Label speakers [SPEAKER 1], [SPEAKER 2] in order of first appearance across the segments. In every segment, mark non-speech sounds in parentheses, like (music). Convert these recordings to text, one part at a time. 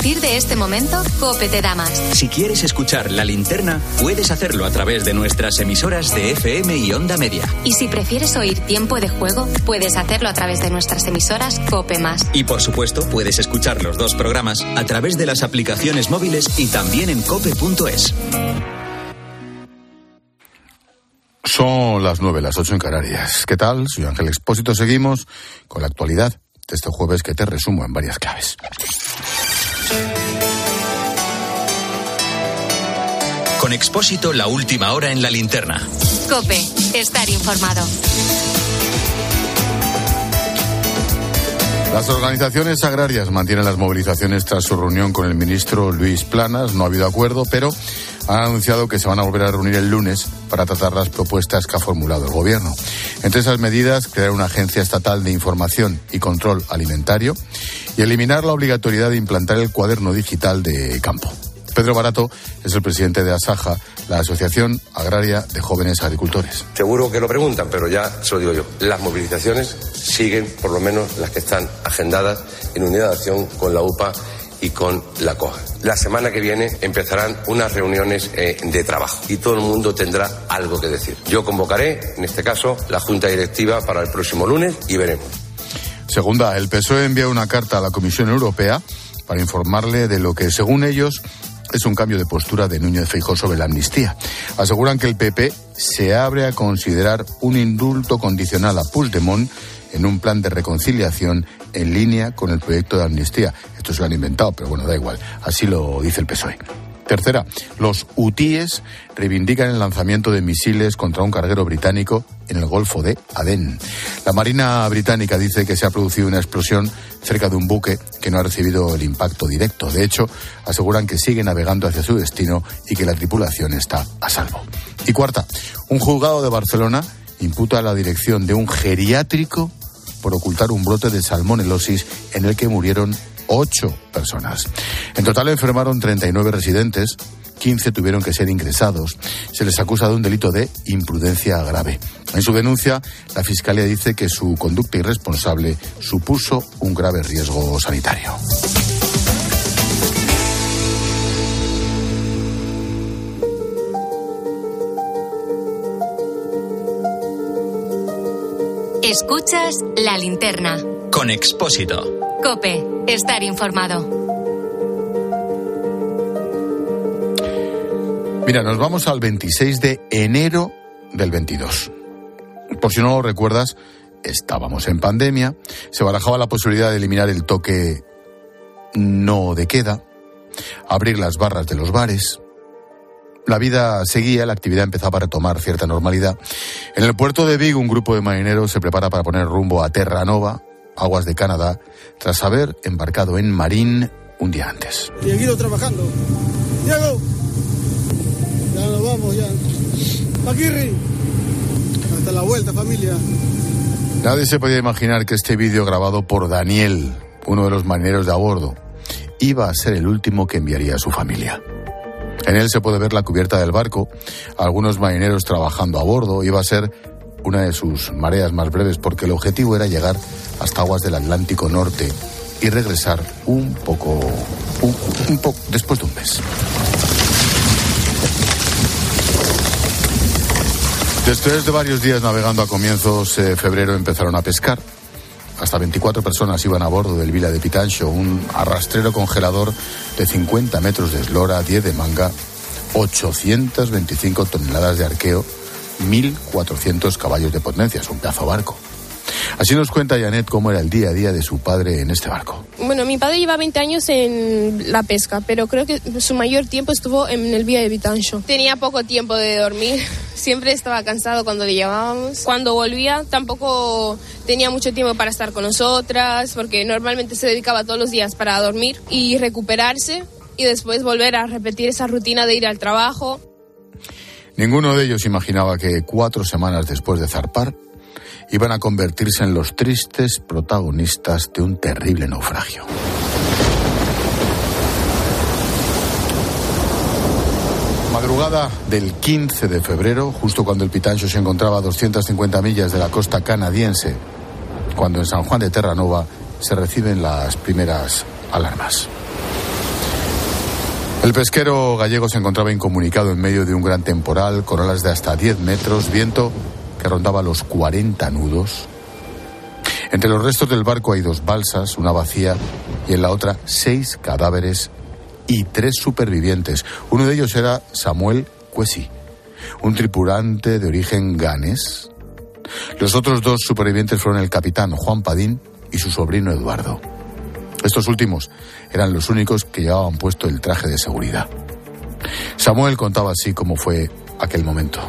[SPEAKER 1] partir de este momento, Cope te da más.
[SPEAKER 2] Si quieres escuchar la linterna, puedes hacerlo a través de nuestras emisoras de FM y Onda Media.
[SPEAKER 1] Y si prefieres oír tiempo de juego, puedes hacerlo a través de nuestras emisoras Cope Más.
[SPEAKER 2] Y por supuesto, puedes escuchar los dos programas a través de las aplicaciones móviles y también en cope.es.
[SPEAKER 3] Son las nueve, las ocho en Canarias. ¿Qué tal? Soy Ángel Expósito. Seguimos con la actualidad de este jueves que te resumo en varias claves.
[SPEAKER 2] Con Expósito, la última hora en la linterna.
[SPEAKER 1] Cope, estar informado.
[SPEAKER 3] Las organizaciones agrarias mantienen las movilizaciones tras su reunión con el ministro Luis Planas. No ha habido acuerdo, pero han anunciado que se van a volver a reunir el lunes para tratar las propuestas que ha formulado el Gobierno. Entre esas medidas, crear una agencia estatal de información y control alimentario y eliminar la obligatoriedad de implantar el cuaderno digital de campo. Pedro Barato es el presidente de ASAJA, la Asociación Agraria de Jóvenes Agricultores.
[SPEAKER 4] Seguro que lo preguntan, pero ya se lo digo yo. Las movilizaciones siguen, por lo menos las que están agendadas en unidad de acción con la UPA y con la COA. La semana que viene empezarán unas reuniones eh, de trabajo y todo el mundo tendrá algo que decir. Yo convocaré, en este caso, la Junta Directiva para el próximo lunes y veremos.
[SPEAKER 3] Segunda, el PSOE envía una carta a la Comisión Europea para informarle de lo que, según ellos, es un cambio de postura de Núñez Feijóo sobre la amnistía. Aseguran que el PP se abre a considerar un indulto condicional a Puigdemont en un plan de reconciliación en línea con el proyecto de amnistía. Esto se lo han inventado, pero bueno, da igual. Así lo dice el PSOE. Tercera, los hutíes reivindican el lanzamiento de misiles contra un carguero británico en el Golfo de Adén. La Marina británica dice que se ha producido una explosión cerca de un buque que no ha recibido el impacto directo. De hecho, aseguran que sigue navegando hacia su destino y que la tripulación está a salvo. Y cuarta, un juzgado de Barcelona imputa a la dirección de un geriátrico por ocultar un brote de salmonelosis en el que murieron ocho personas. En total enfermaron 39 residentes, 15 tuvieron que ser ingresados. Se les acusa de un delito de imprudencia grave. En su denuncia, la Fiscalía dice que su conducta irresponsable supuso un grave riesgo sanitario.
[SPEAKER 1] Escuchas la linterna.
[SPEAKER 2] Con Expósito.
[SPEAKER 1] Cope, estar informado.
[SPEAKER 3] Mira, nos vamos al 26 de enero del 22. Por si no lo recuerdas, estábamos en pandemia, se barajaba la posibilidad de eliminar el toque no de queda, abrir las barras de los bares. La vida seguía, la actividad empezaba a retomar cierta normalidad. En el puerto de Vigo, un grupo de marineros se prepara para poner rumbo a Terranova, aguas de Canadá, tras haber embarcado en Marín un día antes.
[SPEAKER 5] Dieguito trabajando. Diego, ya nos vamos, ya. Paquirri, hasta la vuelta, familia.
[SPEAKER 3] Nadie se podía imaginar que este vídeo grabado por Daniel, uno de los marineros de a bordo, iba a ser el último que enviaría a su familia. En él se puede ver la cubierta del barco, algunos marineros trabajando a bordo, iba a ser una de sus mareas más breves porque el objetivo era llegar hasta aguas del Atlántico Norte y regresar un poco, un, poco después de un mes. Después de varios días navegando a comienzos de febrero empezaron a pescar. Hasta 24 personas iban a bordo del Vila de Pitancho, un arrastrero congelador de 50 metros de eslora, 10 de manga, 825 toneladas de arqueo, 1.400 caballos de potencia. Es un pedazo barco. Así nos cuenta Janet cómo era el día a día de su padre en este barco.
[SPEAKER 6] Bueno, mi padre lleva 20 años en la pesca, pero creo que su mayor tiempo estuvo en el Vía de Vitancho. Tenía poco tiempo de dormir, siempre estaba cansado cuando le llamábamos. Cuando volvía tampoco tenía mucho tiempo para estar con nosotras, porque normalmente se dedicaba todos los días para dormir y recuperarse y después volver a repetir esa rutina de ir al trabajo.
[SPEAKER 3] Ninguno de ellos imaginaba que cuatro semanas después de zarpar iban a convertirse en los tristes protagonistas de un terrible naufragio. Madrugada del 15 de febrero, justo cuando el Pitancho se encontraba a 250 millas de la costa canadiense, cuando en San Juan de Terranova se reciben las primeras alarmas. El pesquero gallego se encontraba incomunicado en medio de un gran temporal con olas de hasta 10 metros, viento que rondaba los 40 nudos. Entre los restos del barco hay dos balsas, una vacía y en la otra seis cadáveres y tres supervivientes. Uno de ellos era Samuel Cuesi, un tripulante de origen ganés. Los otros dos supervivientes fueron el capitán Juan Padín y su sobrino Eduardo. Estos últimos eran los únicos que llevaban puesto el traje de seguridad. Samuel contaba así cómo fue aquel momento.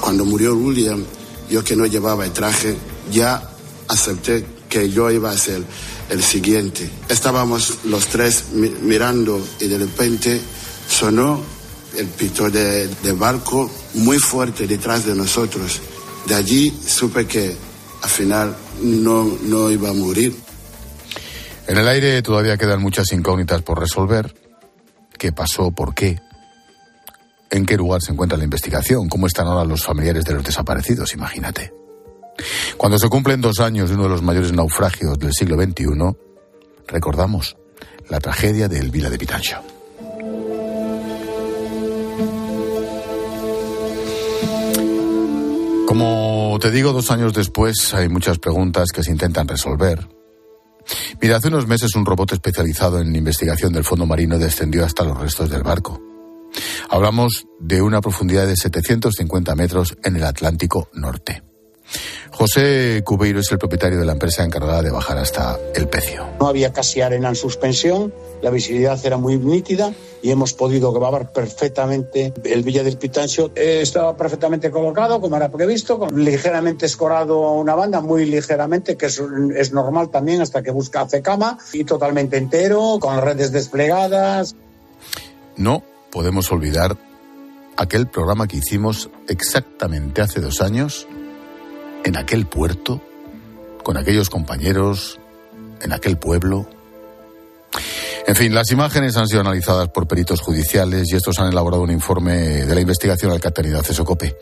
[SPEAKER 7] Cuando murió William, yo que no llevaba el traje, ya acepté que yo iba a ser el siguiente. Estábamos los tres mirando y de repente sonó el pito de, de, barco muy fuerte detrás de nosotros. De allí supe que al final no, no iba a morir.
[SPEAKER 3] En el aire todavía quedan muchas incógnitas por resolver. ¿Qué pasó? ¿Por qué? ¿En qué lugar se encuentra la investigación? ¿Cómo están ahora los familiares de los desaparecidos? Imagínate. Cuando se cumplen dos años de uno de los mayores naufragios del siglo XXI, recordamos la tragedia de Elvira de Pitancho. Como te digo, dos años después hay muchas preguntas que se intentan resolver. Mira, hace unos meses un robot especializado en investigación del fondo marino descendió hasta los restos del barco. Hablamos de una profundidad de 750 metros en el Atlántico Norte. José Cubeiro es el propietario de la empresa encargada de bajar hasta el pecio.
[SPEAKER 8] No había casi arena en suspensión, la visibilidad era muy nítida y hemos podido grabar perfectamente el Villa del Pitancho. Estaba perfectamente colocado, como era previsto, con ligeramente escorado una banda, muy ligeramente, que es, es normal también hasta que busca hace cama, y totalmente entero, con redes desplegadas.
[SPEAKER 3] No podemos olvidar aquel programa que hicimos exactamente hace dos años en aquel puerto, con aquellos compañeros, en aquel pueblo. En fin, las imágenes han sido analizadas por peritos judiciales y estos han elaborado un informe de la investigación Alcatanidad Cesocope.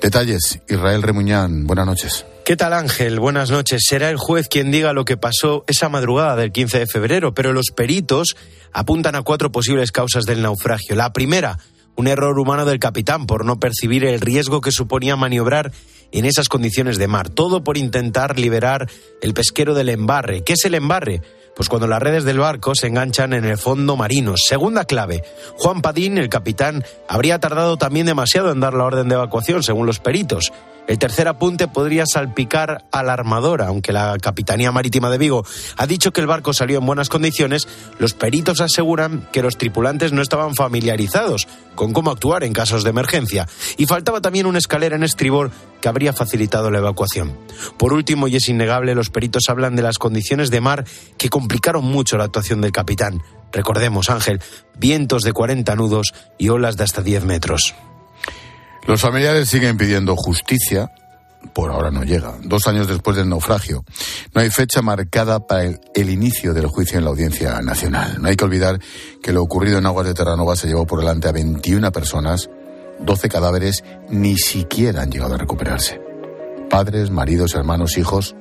[SPEAKER 3] Detalles, Israel Remuñán, buenas noches.
[SPEAKER 9] ¿Qué tal Ángel? Buenas noches. Será el juez quien diga lo que pasó esa madrugada del 15 de febrero, pero los peritos apuntan a cuatro posibles causas del naufragio. La primera, un error humano del capitán por no percibir el riesgo que suponía maniobrar en esas condiciones de mar. Todo por intentar liberar el pesquero del embarre. ¿Qué es el embarre? Pues cuando las redes del barco se enganchan en el fondo marino. Segunda clave, Juan Padín, el capitán, habría tardado también demasiado en dar la orden de evacuación, según los peritos. El tercer apunte podría salpicar a la armadora, aunque la Capitanía Marítima de Vigo ha dicho que el barco salió en buenas condiciones, los peritos aseguran que los tripulantes no estaban familiarizados con cómo actuar en casos de emergencia y faltaba también una escalera en estribor que habría facilitado la evacuación. Por último, y es innegable, los peritos hablan de las condiciones de mar que complicaron mucho la actuación del capitán. Recordemos, Ángel, vientos de 40 nudos y olas de hasta 10 metros.
[SPEAKER 3] Los familiares siguen pidiendo justicia. Por ahora no llega. Dos años después del naufragio. No hay fecha marcada para el, inicio del juicio en la Audiencia Nacional. No hay que olvidar que lo ocurrido en Aguas de Terranova se llevó por delante a 21 personas, 12 cadáveres ni siquiera han llegado a recuperarse. Padres, maridos, hermanos, hijos,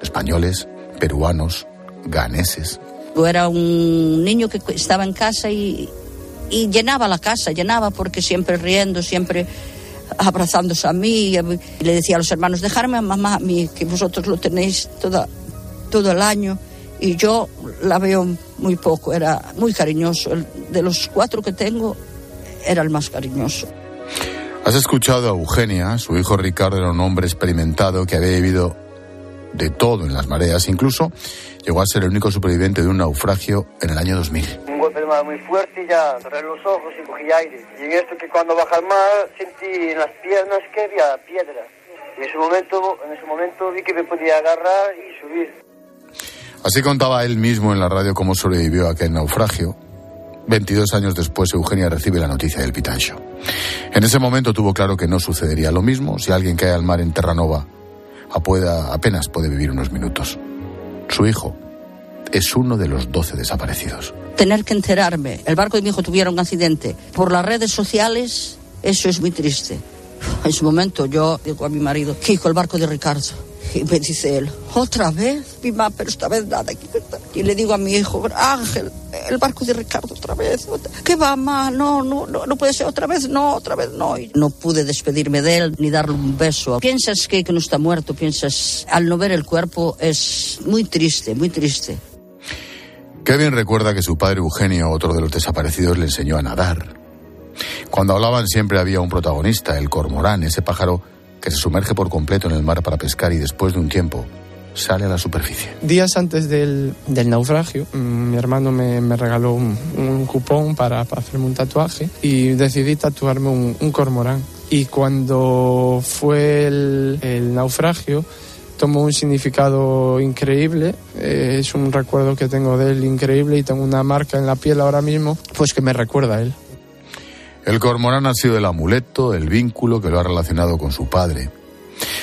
[SPEAKER 3] españoles, peruanos, ganeses.
[SPEAKER 10] Yo era un niño que estaba en casa y, y llenaba la casa, llenaba porque siempre riendo, siempre abrazándose a mí. Y le decía a los hermanos, dejarme a mamá, a mí, que vosotros lo tenéis toda, todo el año. Y yo la veo muy poco, era muy cariñoso. De los cuatro que tengo, era el más cariñoso.
[SPEAKER 3] Has escuchado a Eugenia, su hijo Ricardo era un hombre experimentado que había vivido de todo en las mareas, incluso llegó a ser el único superviviente de un naufragio en el año 2000
[SPEAKER 11] muy fuerte y ya cerré los ojos y cogí aire. Y en esto que cuando baja el mar sentí en las piernas que había piedra. Y en ese momento, en ese momento vi que me podía agarrar y subir.
[SPEAKER 3] Así contaba él mismo en la radio cómo sobrevivió a aquel naufragio. 22 años después, Eugenia recibe la noticia del Pitancho. En ese momento tuvo claro que no sucedería lo mismo si alguien cae al mar en Terranova. Apenas puede vivir unos minutos. Su hijo es uno de los 12 desaparecidos
[SPEAKER 10] tener que enterarme, el barco de mi hijo tuviera un accidente por las redes sociales, eso es muy triste. En su momento yo digo a mi marido, hijo, el barco de Ricardo. Y me dice él, otra vez, mi mamá, pero esta vez nada. Y le digo a mi hijo, Ángel, el barco de Ricardo otra vez. ¿Qué va, mamá? No, no, no, no puede ser otra vez, no, otra vez no. Y no pude despedirme de él ni darle un beso. Piensas que, que no está muerto, piensas, al no ver el cuerpo es muy triste, muy triste.
[SPEAKER 3] Kevin recuerda que su padre Eugenio, otro de los desaparecidos, le enseñó a nadar. Cuando hablaban siempre había un protagonista, el cormorán, ese pájaro que se sumerge por completo en el mar para pescar y después de un tiempo sale a la superficie.
[SPEAKER 12] Días antes del, del naufragio, mm, mi hermano me, me regaló un, cupón para, para, hacerme un tatuaje y decidí tatuarme un, cormorán. Y cuando fue el, el naufragio, tomó un significado increíble. Eh, es un recuerdo que tengo de él increíble y tengo una marca en la piel ahora mismo, pues que me recuerda a él.
[SPEAKER 3] El cormorán ha sido el amuleto, el vínculo que lo ha relacionado con su padre.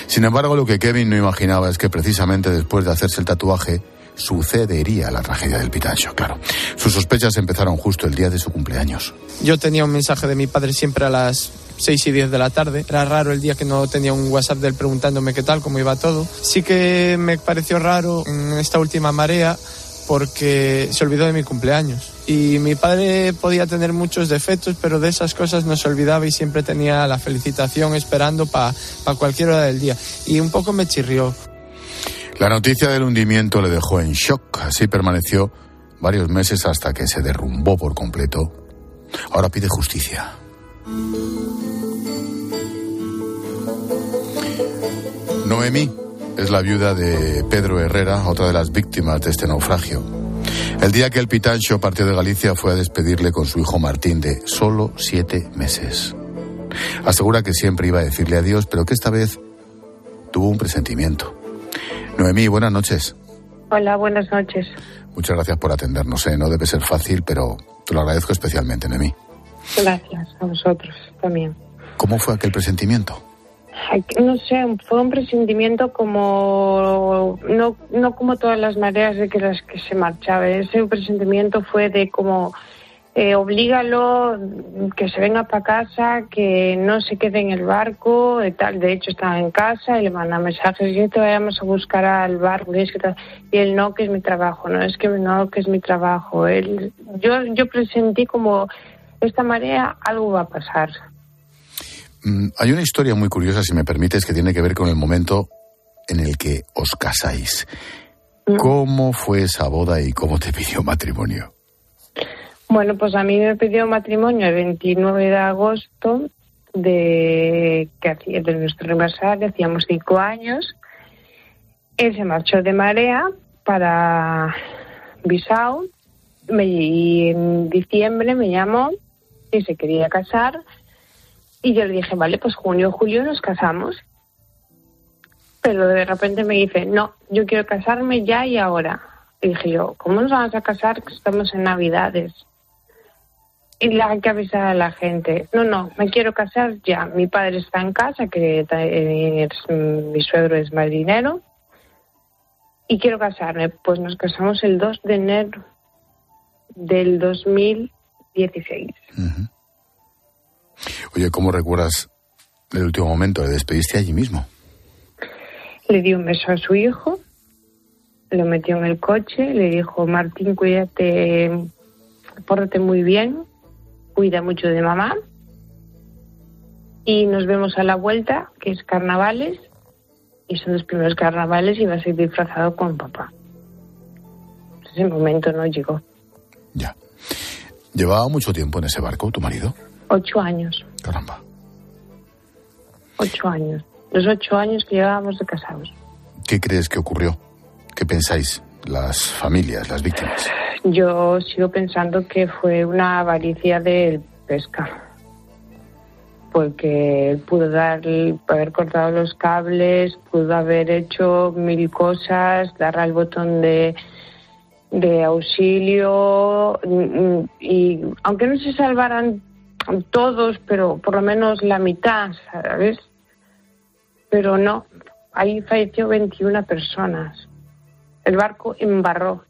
[SPEAKER 3] Sin embargo, lo que Kevin no imaginaba es que precisamente después de hacerse el tatuaje sucedería la tragedia del Pitancho, claro. Sus sospechas empezaron justo el día de su cumpleaños.
[SPEAKER 12] Yo tenía un mensaje de mi padre siempre a las 6 y 10 de la tarde. Era raro el día que no tenía un WhatsApp de él preguntándome qué tal, cómo iba todo. Sí que me pareció raro en esta última marea porque se olvidó de mi cumpleaños. Y mi padre podía tener muchos defectos, pero de esas cosas no se olvidaba y siempre tenía la felicitación esperando para pa cualquier hora del día. Y un poco me chirrió.
[SPEAKER 3] La noticia del hundimiento le dejó en shock. Así permaneció varios meses hasta que se derrumbó por completo. Ahora pide justicia. Noemí es la viuda de Pedro Herrera, otra de las víctimas de este naufragio. El día que el Pitancho partió de Galicia fue a despedirle con su hijo Martín de solo siete meses. Asegura que siempre iba a decirle adiós, pero que esta vez tuvo un presentimiento. Noemí, buenas noches.
[SPEAKER 13] Hola, buenas noches.
[SPEAKER 3] Muchas gracias por atendernos. ¿eh? No debe ser fácil, pero te lo agradezco especialmente, Noemí.
[SPEAKER 13] Gracias a vosotros también.
[SPEAKER 3] ¿Cómo fue aquel presentimiento?
[SPEAKER 13] No sé, fue un presentimiento como, no, no como todas las mareas de que las que se marchaba, ese presentimiento fue de como, eh, oblígalo, que se venga para casa, que no se quede en el barco, y tal. De hecho, estaba en casa y le manda mensajes, y te vayamos a buscar al barco, y, y él no, que es mi trabajo, no, es que no, que es mi trabajo. Él, yo, yo presentí como, esta marea, algo va a pasar.
[SPEAKER 3] Mm, hay una historia muy curiosa, si me permites, que tiene que ver con el momento en el que os casáis. ¿Cómo fue esa boda y cómo te pidió matrimonio?
[SPEAKER 13] Bueno, pues a mí me pidió matrimonio el 29 de agosto de, que de nuestro aniversario, hacíamos cinco años. Él se marchó de Marea para Bisao y en diciembre me llamó y se quería casar y yo le dije, vale, pues junio julio nos casamos. Pero de repente me dice, no, yo quiero casarme ya y ahora. Y dije yo, ¿cómo nos vamos a casar? Que estamos en Navidades. Y le hay que avisar a la gente, no, no, me quiero casar ya. Mi padre está en casa, que es, mi suegro es marinero. Y quiero casarme. Pues nos casamos el 2 de enero del 2016. Uh
[SPEAKER 3] Oye, ¿cómo recuerdas el último momento? ¿Le despediste allí mismo?
[SPEAKER 13] Le dio un beso a su hijo, lo metió en el coche, le dijo, Martín, cuídate, pórtate muy bien, cuida mucho de mamá. Y nos vemos a la vuelta, que es carnavales, y son los primeros carnavales y va a ser disfrazado con papá. Ese momento no llegó.
[SPEAKER 3] Ya. ¿Llevaba mucho tiempo en ese barco tu marido?
[SPEAKER 13] Ocho años.
[SPEAKER 3] Caramba.
[SPEAKER 13] Ocho años. Los ocho años que llevábamos de casados.
[SPEAKER 3] ¿Qué crees que ocurrió? ¿Qué pensáis las familias, las víctimas?
[SPEAKER 13] Yo sigo pensando que fue una avaricia del pesca. Porque pudo dar, haber cortado los cables, pudo haber hecho mil cosas, dar al botón de, de auxilio y aunque no se salvaran todos, pero por lo menos la mitad, ¿sabes? Pero no, ahí falleció 21 personas. El barco embarró.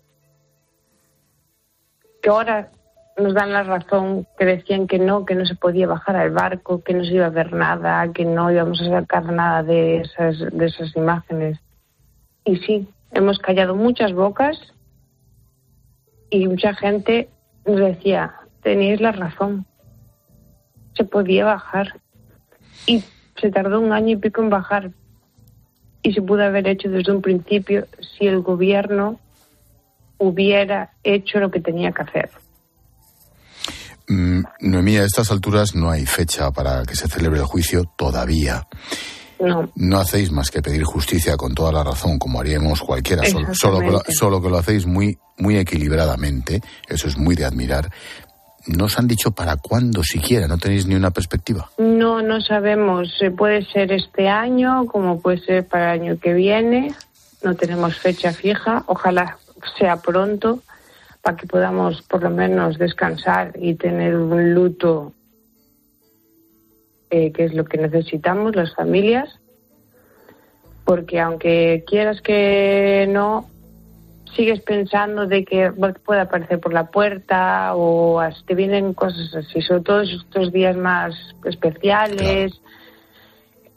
[SPEAKER 13] Que ahora nos dan la razón, que decían que no, que no se podía bajar al barco, que no se iba a ver nada, que no íbamos a sacar nada de esas, de esas imágenes. Y sí, hemos callado muchas bocas y mucha gente nos decía, tenéis la razón, se podía bajar. Y se tardó un año y pico en bajar. Y se pudo haber hecho desde un principio si el gobierno hubiera hecho lo que tenía que hacer.
[SPEAKER 3] Mm, Noemí, a estas alturas no hay fecha para que se celebre el juicio todavía.
[SPEAKER 13] No.
[SPEAKER 3] No hacéis más que pedir justicia con toda la razón, como haríamos cualquiera, solo, solo, que, lo, solo que lo hacéis muy, muy equilibradamente, eso es muy de admirar. ¿No os han dicho para cuándo siquiera? ¿No tenéis ni una perspectiva?
[SPEAKER 13] No, no sabemos. Eh, Puede ser este año, como puede ser para el año que viene. No tenemos fecha fija. Ojalá sea pronto para que podamos por lo menos descansar y tener un luto eh, que es lo que necesitamos las familias. Porque aunque quieras que no, sigues pensando de que puede aparecer por la puerta o te vienen cosas así, sobre todo estos días más especiales,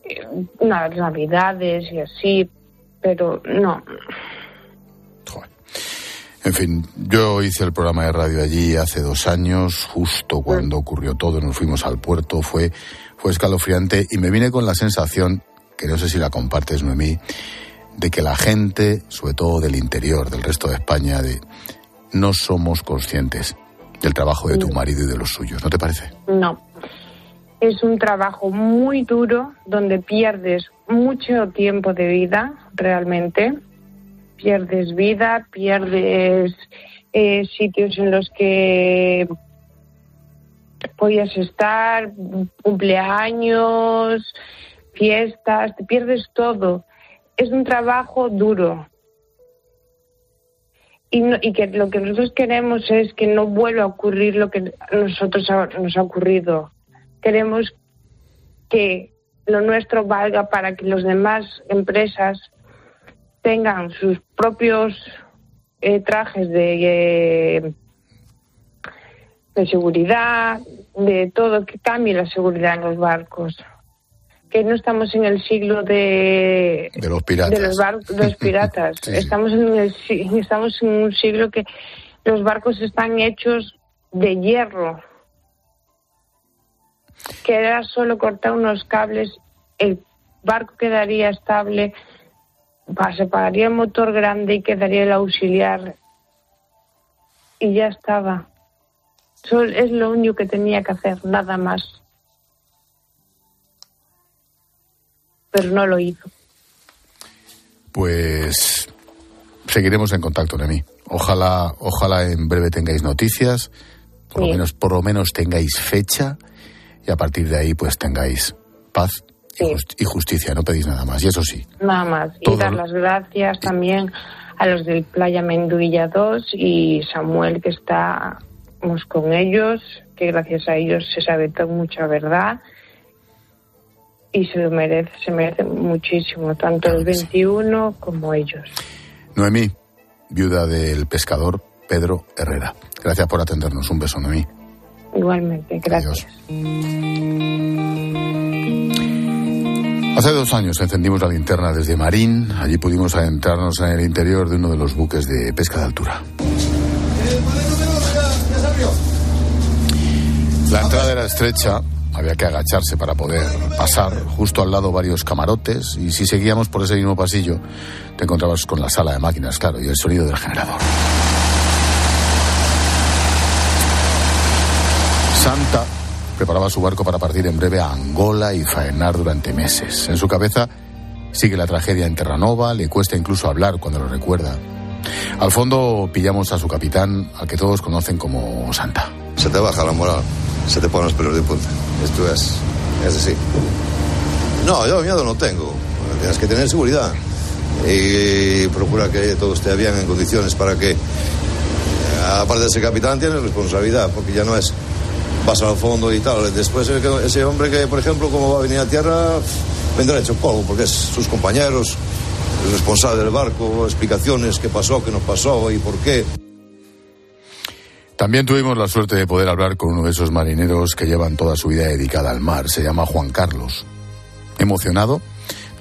[SPEAKER 13] eh, unas navidades y así, pero no.
[SPEAKER 3] En fin, yo hice el programa de radio allí hace dos años, justo cuando ocurrió todo, nos fuimos al puerto, fue, fue escalofriante y me vine con la sensación, que no sé si la compartes, Noemí, de que la gente, sobre todo del interior, del resto de España, de, no somos conscientes del trabajo de tu marido y de los suyos, ¿no te parece?
[SPEAKER 13] No. Es un trabajo muy duro donde pierdes mucho tiempo de vida, realmente. Pierdes vida, pierdes eh, sitios en los que podías estar, cumpleaños, fiestas, te pierdes todo. Es un trabajo duro. Y, no- y que lo que nosotros queremos es que no vuelva a ocurrir lo que a nosotros nos ha ocurrido. Queremos que lo nuestro valga para que las demás empresas tengan sus propios eh, trajes de, eh, de seguridad, de todo, que cambie la seguridad en los barcos. Que no estamos en el siglo de,
[SPEAKER 3] De los piratas.
[SPEAKER 13] de los, bar- de los (laughs) piratas.
[SPEAKER 3] Sí.
[SPEAKER 13] Estamos, en el, estamos en un siglo que los barcos están hechos de hierro. Que era solo cortar unos cables, el barco quedaría estable, se pagaría el motor grande y quedaría el auxiliar. Y ya estaba. Sol- es lo único que tenía que hacer, nada más. Pero no lo hizo.
[SPEAKER 3] Pues seguiremos en contacto, Noemí. Ojalá, ojalá en breve tengáis noticias, por lo menos, por lo menos tengáis fecha y a partir de ahí pues tengáis paz y, jus- y justicia, no pedís nada más. Y eso sí,
[SPEAKER 13] Nada más. Y dar las gracias también a los del Playa Menduilla 2 y Samuel que estamos con ellos, que gracias a ellos se sabe mucha verdad y se lo merece, se merece muchísimo, tanto el 21 como ellos.
[SPEAKER 3] Noemí, viuda del pescador Pedro Herrera. Gracias por atendernos. Un beso, Noemí.
[SPEAKER 13] Igualmente, gracias.
[SPEAKER 3] Hace dos años encendimos la linterna desde Marín. Allí pudimos adentrarnos en el interior de uno de los buques de pesca de altura. La entrada era estrecha, había que agacharse para poder pasar. Justo al lado varios camarotes y si seguíamos por ese mismo pasillo te encontrabas con la sala de máquinas, claro, y el sonido del generador. Santa preparaba su barco para partir en breve a Angola y faenar durante meses. En su cabeza sigue la tragedia en Terranova, le cuesta incluso hablar cuando lo recuerda. Al fondo pillamos a su capitán, al que todos conocen como Santa.
[SPEAKER 14] Se te baja la moral, se te ponen los pelos de punta. Esto es, es así. No, yo miedo no tengo. Tienes que tener seguridad y procura que todo esté bien en condiciones para que, aparte de ser capitán, tienes responsabilidad, porque ya no es vas al fondo y tal. Después ese hombre que, por ejemplo, como va a venir a tierra, vendrá hecho polvo, porque es sus compañeros, el responsable del barco, explicaciones, qué pasó, qué no pasó y por qué.
[SPEAKER 3] También tuvimos la suerte de poder hablar con uno de esos marineros que llevan toda su vida dedicada al mar. Se llama Juan Carlos. Emocionado,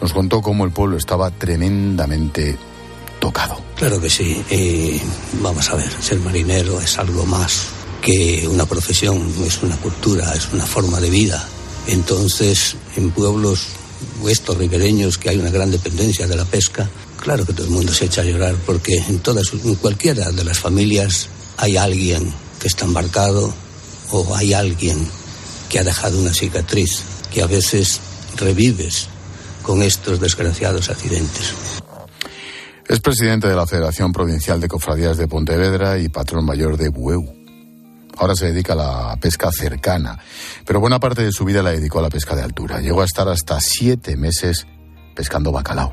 [SPEAKER 3] nos contó cómo el pueblo estaba tremendamente tocado.
[SPEAKER 15] Claro que sí. Vamos a ver, ser marinero es algo más que una profesión, es una cultura, es una forma de vida. Entonces, en pueblos estos ribereños que hay una gran dependencia de la pesca, claro que todo el mundo se echa a llorar porque en todas, en cualquiera de las familias hay alguien que está embarcado o hay alguien que ha dejado una cicatriz que a veces revives con estos desgraciados accidentes.
[SPEAKER 3] Es presidente de la Federación Provincial de Cofradías de Pontevedra y patrón mayor de Bueu. Ahora se dedica a la pesca cercana, pero buena parte de su vida la dedicó a la pesca de altura. Llegó a estar hasta siete meses pescando bacalao.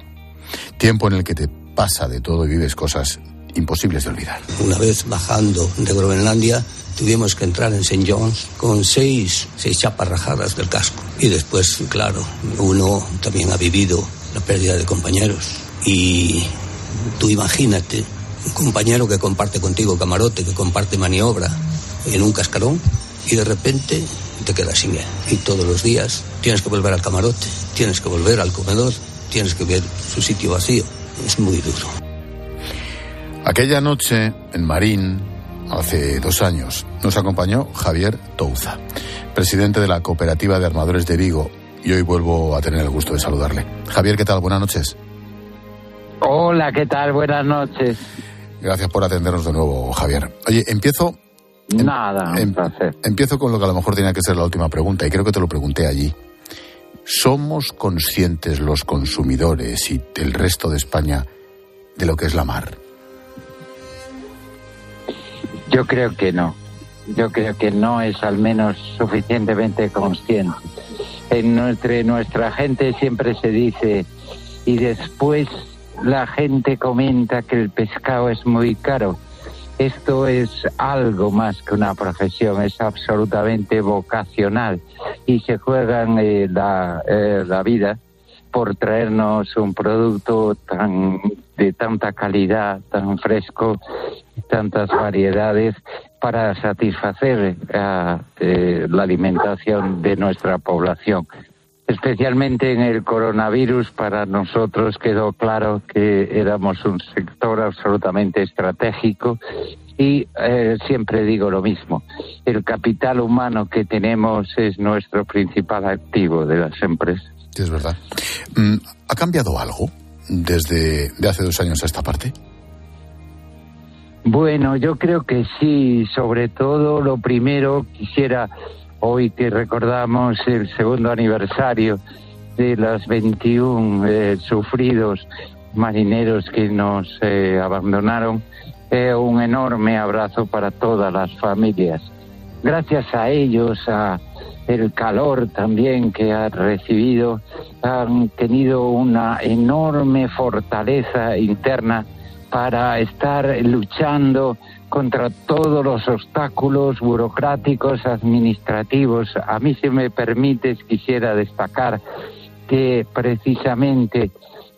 [SPEAKER 3] Tiempo en el que te pasa de todo y vives cosas imposibles de olvidar.
[SPEAKER 15] Una vez bajando de Groenlandia, tuvimos que entrar en St. John's con seis, seis chapas rajadas del casco. Y después, claro, uno también ha vivido la pérdida de compañeros. Y tú imagínate, un compañero que comparte contigo camarote, que comparte maniobra en un cascarón, y de repente te quedas sin él. Y todos los días tienes que volver al camarote, tienes que volver al comedor, tienes que ver su sitio vacío. Es muy duro.
[SPEAKER 3] Aquella noche en Marín, hace dos años, nos acompañó Javier Touza, presidente de la Cooperativa de Armadores de Vigo, y hoy vuelvo a tener el gusto de saludarle. Javier, ¿qué tal? Buenas noches.
[SPEAKER 16] Hola, ¿qué tal? Buenas noches.
[SPEAKER 3] Gracias por atendernos de nuevo, Javier. Oye, empiezo.
[SPEAKER 16] Nada, un placer.
[SPEAKER 3] Empiezo con lo que a lo mejor tenía que ser la última pregunta, y creo que te lo pregunté allí. ¿Somos conscientes los consumidores y el resto de España de lo que es la mar?
[SPEAKER 16] Yo creo que no. Yo creo que no es al menos suficientemente consciente. En entre nuestra gente siempre se dice y después la gente comenta que el pescado es muy caro. Esto es algo más que una profesión, es absolutamente vocacional y se juegan eh, la, eh, la vida por traernos un producto tan de tanta calidad, tan fresco, tantas variedades para satisfacer eh, la alimentación de nuestra población. Especialmente en el coronavirus, para nosotros quedó claro que éramos un sector absolutamente estratégico y eh, siempre digo lo mismo, el capital humano que tenemos es nuestro principal activo de las empresas.
[SPEAKER 3] Es verdad. Mm, ¿Ha cambiado algo desde de hace dos años a esta parte?
[SPEAKER 16] Bueno, yo creo que sí. Sobre todo, lo primero quisiera, hoy que recordamos el segundo aniversario de los 21 eh, sufridos marineros que nos eh, abandonaron, eh, un enorme abrazo para todas las familias. Gracias a ellos, a el calor también que han recibido, han tenido una enorme fortaleza interna para estar luchando contra todos los obstáculos burocráticos, administrativos. A mí, si me permites, quisiera destacar que precisamente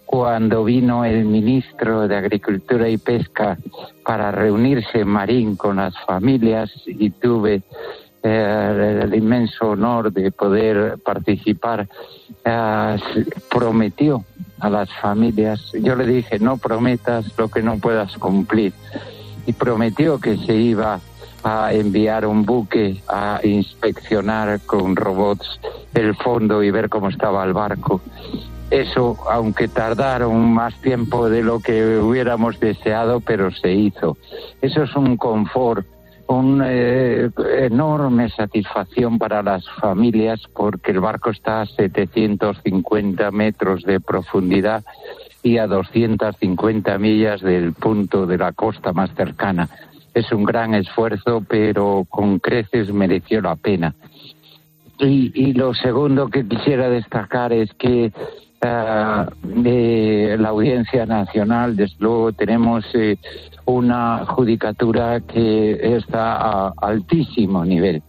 [SPEAKER 16] cuando vino el ministro de Agricultura y Pesca para reunirse en Marín con las familias y tuve eh, el inmenso honor de poder participar, eh, prometió a las familias, yo le dije, no prometas lo que no puedas cumplir, y prometió que se iba a enviar un buque a inspeccionar con robots el fondo y ver cómo estaba el barco. Eso, aunque tardaron más tiempo de lo que hubiéramos deseado, pero se hizo. Eso es un confort una eh, enorme satisfacción para las familias porque el barco está a 750 metros de profundidad y a 250 millas del punto de la costa más cercana. Es un gran esfuerzo, pero con creces mereció la pena. Y, lo segundo que quisiera destacar es que de la Audiencia Nacional, desde luego, tenemos eh, una judicatura que está a altísimo nivel.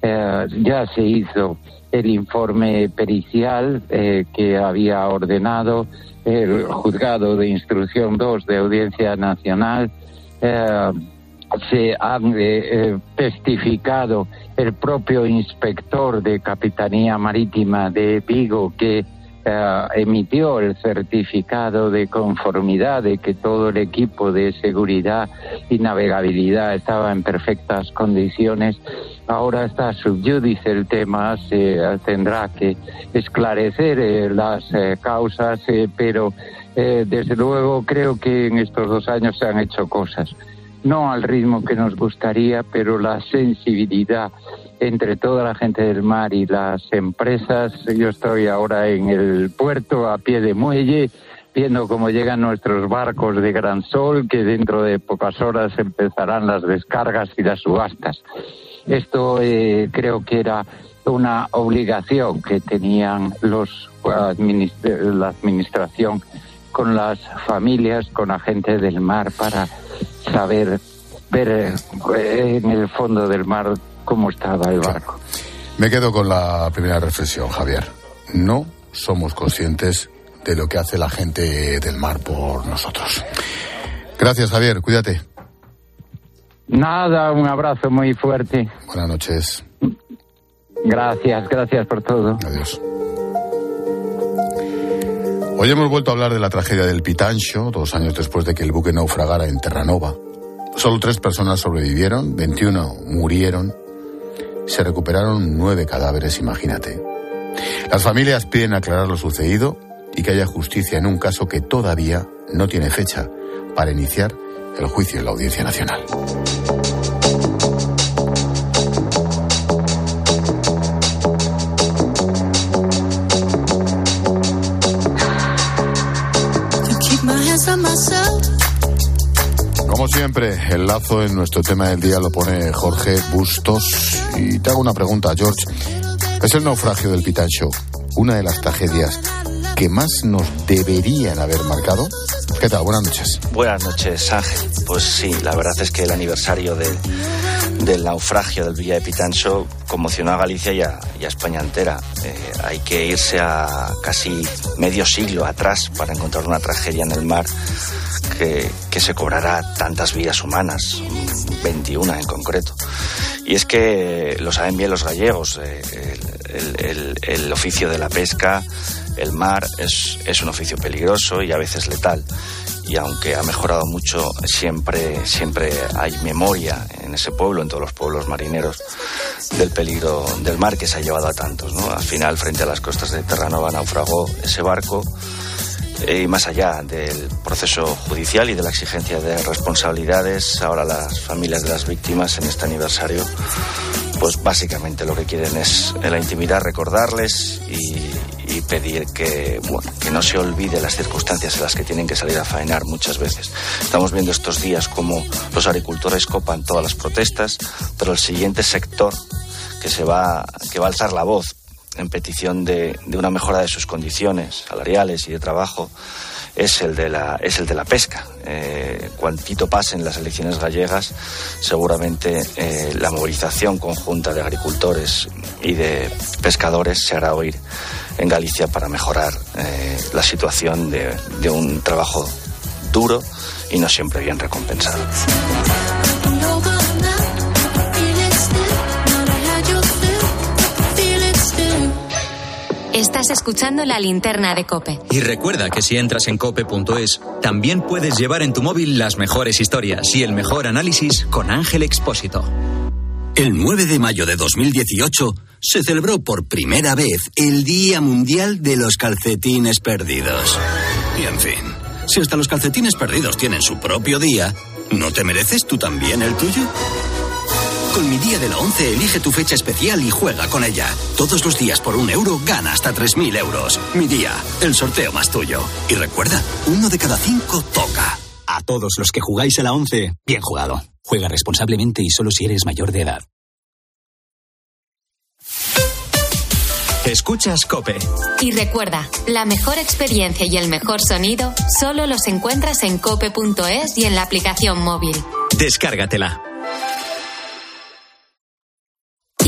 [SPEAKER 16] Eh, ya se hizo el informe pericial eh, que había ordenado el juzgado de instrucción 2 de Audiencia Nacional. Eh, se han testificado el propio inspector de Capitanía Marítima de Vigo que eh, emitió el certificado de conformidad de que todo el equipo de seguridad y navegabilidad estaba en perfectas condiciones. Ahora está subyúdice el tema, se tendrá que esclarecer eh, las eh, causas, pero desde luego creo que en estos dos años se han hecho cosas. No al ritmo que nos gustaría, pero la sensibilidad entre toda la gente del mar y las empresas. Yo estoy ahora en el puerto a pie de muelle viendo cómo llegan nuestros barcos de gran sol, que dentro de pocas horas empezarán las descargas y las subastas. Esto eh, creo que era una obligación que tenían los la administración con las familias, con la gente del mar para saber ver eh, en el fondo del mar cómo estaba el barco.
[SPEAKER 3] Me quedo con la primera reflexión, Javier. No somos conscientes de lo que hace la gente del mar por nosotros. Gracias, Javier. Cuídate.
[SPEAKER 16] Nada, un abrazo muy fuerte.
[SPEAKER 3] Buenas noches.
[SPEAKER 16] Gracias, gracias por todo.
[SPEAKER 3] Adiós. Hoy hemos vuelto a hablar de la tragedia del Pitancho, dos años después de que el buque naufragara en Terranova. Solo tres personas sobrevivieron, 21 murieron se recuperaron nueve cadáveres, imagínate. Las familias piden aclarar lo sucedido y que haya justicia en un caso que todavía no tiene fecha para iniciar el juicio en la Audiencia Nacional. Siempre, el lazo en nuestro tema del día lo pone Jorge Bustos. Y te hago una pregunta, George. ¿Es el naufragio del Pitancho una de las tragedias que más nos deberían haber marcado? ¿Qué tal? Buenas noches.
[SPEAKER 17] Buenas noches, Ángel. Pues sí, la verdad es que el aniversario del naufragio del Villa de Pitancho conmocionó a Galicia y a, España entera. Eh, hay que irse a casi medio siglo atrás para encontrar una tragedia en el mar que, se cobrará tantas vidas humanas, 21 en concreto. Y es que lo saben bien los gallegos, eh, el, oficio de la pesca, el mar, es, es un oficio peligroso y a veces letal y aunque ha mejorado mucho, siempre, siempre hay memoria en ese pueblo, en todos los pueblos marineros, del peligro del mar que se ha llevado a tantos. ¿no? Al final, frente a las costas de Terranova, naufragó ese barco y más allá del proceso judicial y de la exigencia de responsabilidades, ahora las familias de las víctimas en este aniversario, pues básicamente lo que quieren es en la intimidad recordarles y, pedir que, bueno, que no se olvide las circunstancias en las que tienen que salir a faenar muchas veces. Estamos viendo estos días como los agricultores copan todas las protestas, pero el siguiente sector que se va, que va a alzar la voz en petición de, una mejora de sus condiciones salariales y de trabajo es el de la, es el de la pesca. Eh, cuantito pasen las elecciones gallegas, seguramente eh, la movilización conjunta de agricultores y de pescadores se hará oír en Galicia para mejorar eh, la situación de, de un trabajo duro y no siempre bien recompensado.
[SPEAKER 1] Estás escuchando la linterna de Cope.
[SPEAKER 2] Y recuerda que si entras en cope.es, también puedes llevar en tu móvil las mejores historias y el mejor análisis con Ángel Expósito.
[SPEAKER 18] El 9 de mayo de 2018 se celebró por primera vez el Día Mundial de los Calcetines Perdidos. Y en fin, si hasta los calcetines perdidos tienen su propio día, ¿no te mereces tú también el tuyo? Con mi día de la 11 elige tu fecha especial y juega con ella. Todos los días por un euro gana hasta 3.000 euros. Mi día, el sorteo más tuyo. Y recuerda, uno de cada cinco toca.
[SPEAKER 19] A todos los que jugáis a la 11, bien jugado. Juega responsablemente y solo si eres mayor de edad.
[SPEAKER 2] Escuchas Cope.
[SPEAKER 1] Y recuerda, la mejor experiencia y el mejor sonido solo los encuentras en cope.es y en la aplicación móvil.
[SPEAKER 2] Descárgatela.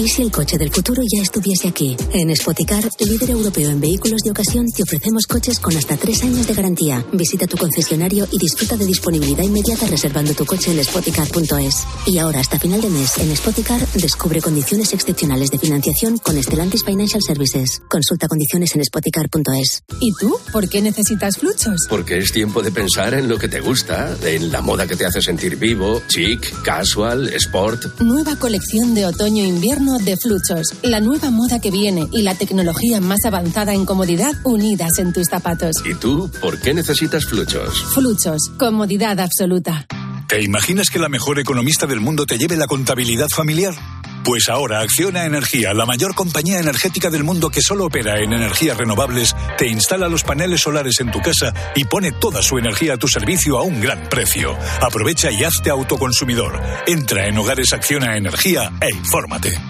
[SPEAKER 20] ¿Y si el coche del futuro ya estuviese aquí? En Spoticar, líder europeo en vehículos de ocasión, te ofrecemos coches con hasta tres años de garantía. Visita tu concesionario y disfruta de disponibilidad inmediata reservando tu coche en spoticar.es. Y ahora, hasta final de mes, en Spoticar, descubre condiciones excepcionales de financiación con Stellantis Financial Services. Consulta condiciones en spoticar.es.
[SPEAKER 21] ¿Y tú? ¿Por qué necesitas fluchos?
[SPEAKER 22] Porque es tiempo de pensar en lo que te gusta, en la moda que te hace sentir vivo, chic, casual, sport.
[SPEAKER 21] Nueva colección de otoño-invierno de Fluchos. La nueva moda que viene y la tecnología más avanzada en comodidad unidas en tus zapatos.
[SPEAKER 22] ¿Y tú por qué necesitas Fluchos?
[SPEAKER 21] Fluchos. Comodidad absoluta.
[SPEAKER 23] ¿Te imaginas que la mejor economista del mundo te lleve la contabilidad familiar? Pues ahora Acciona Energía, la mayor compañía energética del mundo que solo opera en energías renovables, te instala los paneles solares en tu casa y pone toda su energía a tu servicio a un gran precio. Aprovecha y hazte autoconsumidor. Entra en Hogares Acciona Energía e infórmate.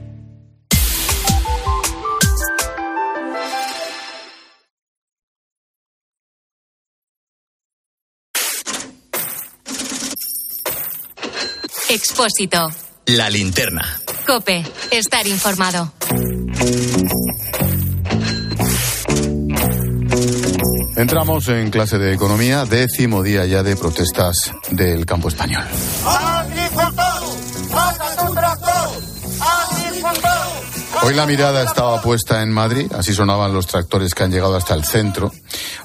[SPEAKER 1] Expósito.
[SPEAKER 2] La linterna.
[SPEAKER 1] Cope. Estar informado.
[SPEAKER 3] Entramos en clase de economía, décimo día ya de protestas del campo español. Hoy la mirada estaba puesta en Madrid, así sonaban los tractores que han llegado hasta el centro,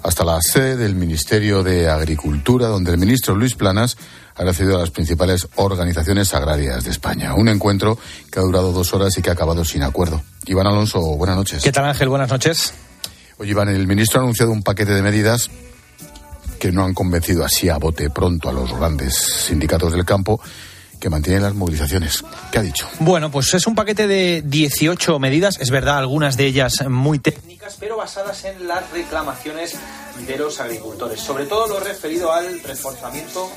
[SPEAKER 3] hasta la sede del Ministerio de Agricultura, donde el ministro Luis Planas ha recibido a las principales organizaciones agrarias de España. Un encuentro que ha durado dos horas y que ha acabado sin acuerdo. Iván Alonso, buenas noches.
[SPEAKER 24] ¿Qué tal Ángel? Buenas noches.
[SPEAKER 3] Oye, Iván, el ministro ha anunciado un paquete de medidas que no han convencido así a bote pronto a los grandes sindicatos del campo que mantienen las movilizaciones. ¿Qué ha dicho?
[SPEAKER 24] Bueno, pues es un paquete de 18 medidas, es verdad, algunas de ellas muy técnicas, pero basadas en las reclamaciones de los agricultores, sobre todo lo referido al reforzamiento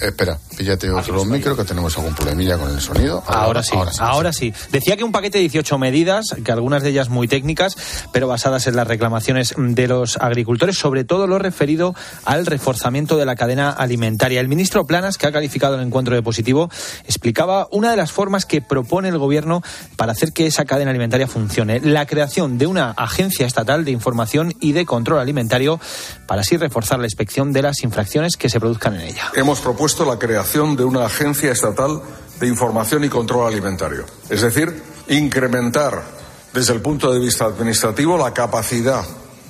[SPEAKER 3] Espera, píllate otro micro que tenemos algún problemilla con el sonido.
[SPEAKER 24] Ahora, sí, ahora, sí, Decía que un paquete de 18 medidas, que algunas de ellas muy técnicas, pero basadas en las reclamaciones de los agricultores, sobre todo lo referido al reforzamiento de la cadena alimentaria. El ministro Planas, que ha calificado el encuentro de positivo, explicaba una de las formas que propone el gobierno para hacer que esa cadena alimentaria funcione. La creación de una agencia estatal de información y de control alimentario para así reforzar la inspección de las infracciones que se produzcan en ella.
[SPEAKER 25] Hemos propuesto la creación de una agencia estatal de información y control alimentario. Es decir, incrementar desde el punto de vista administrativo la capacidad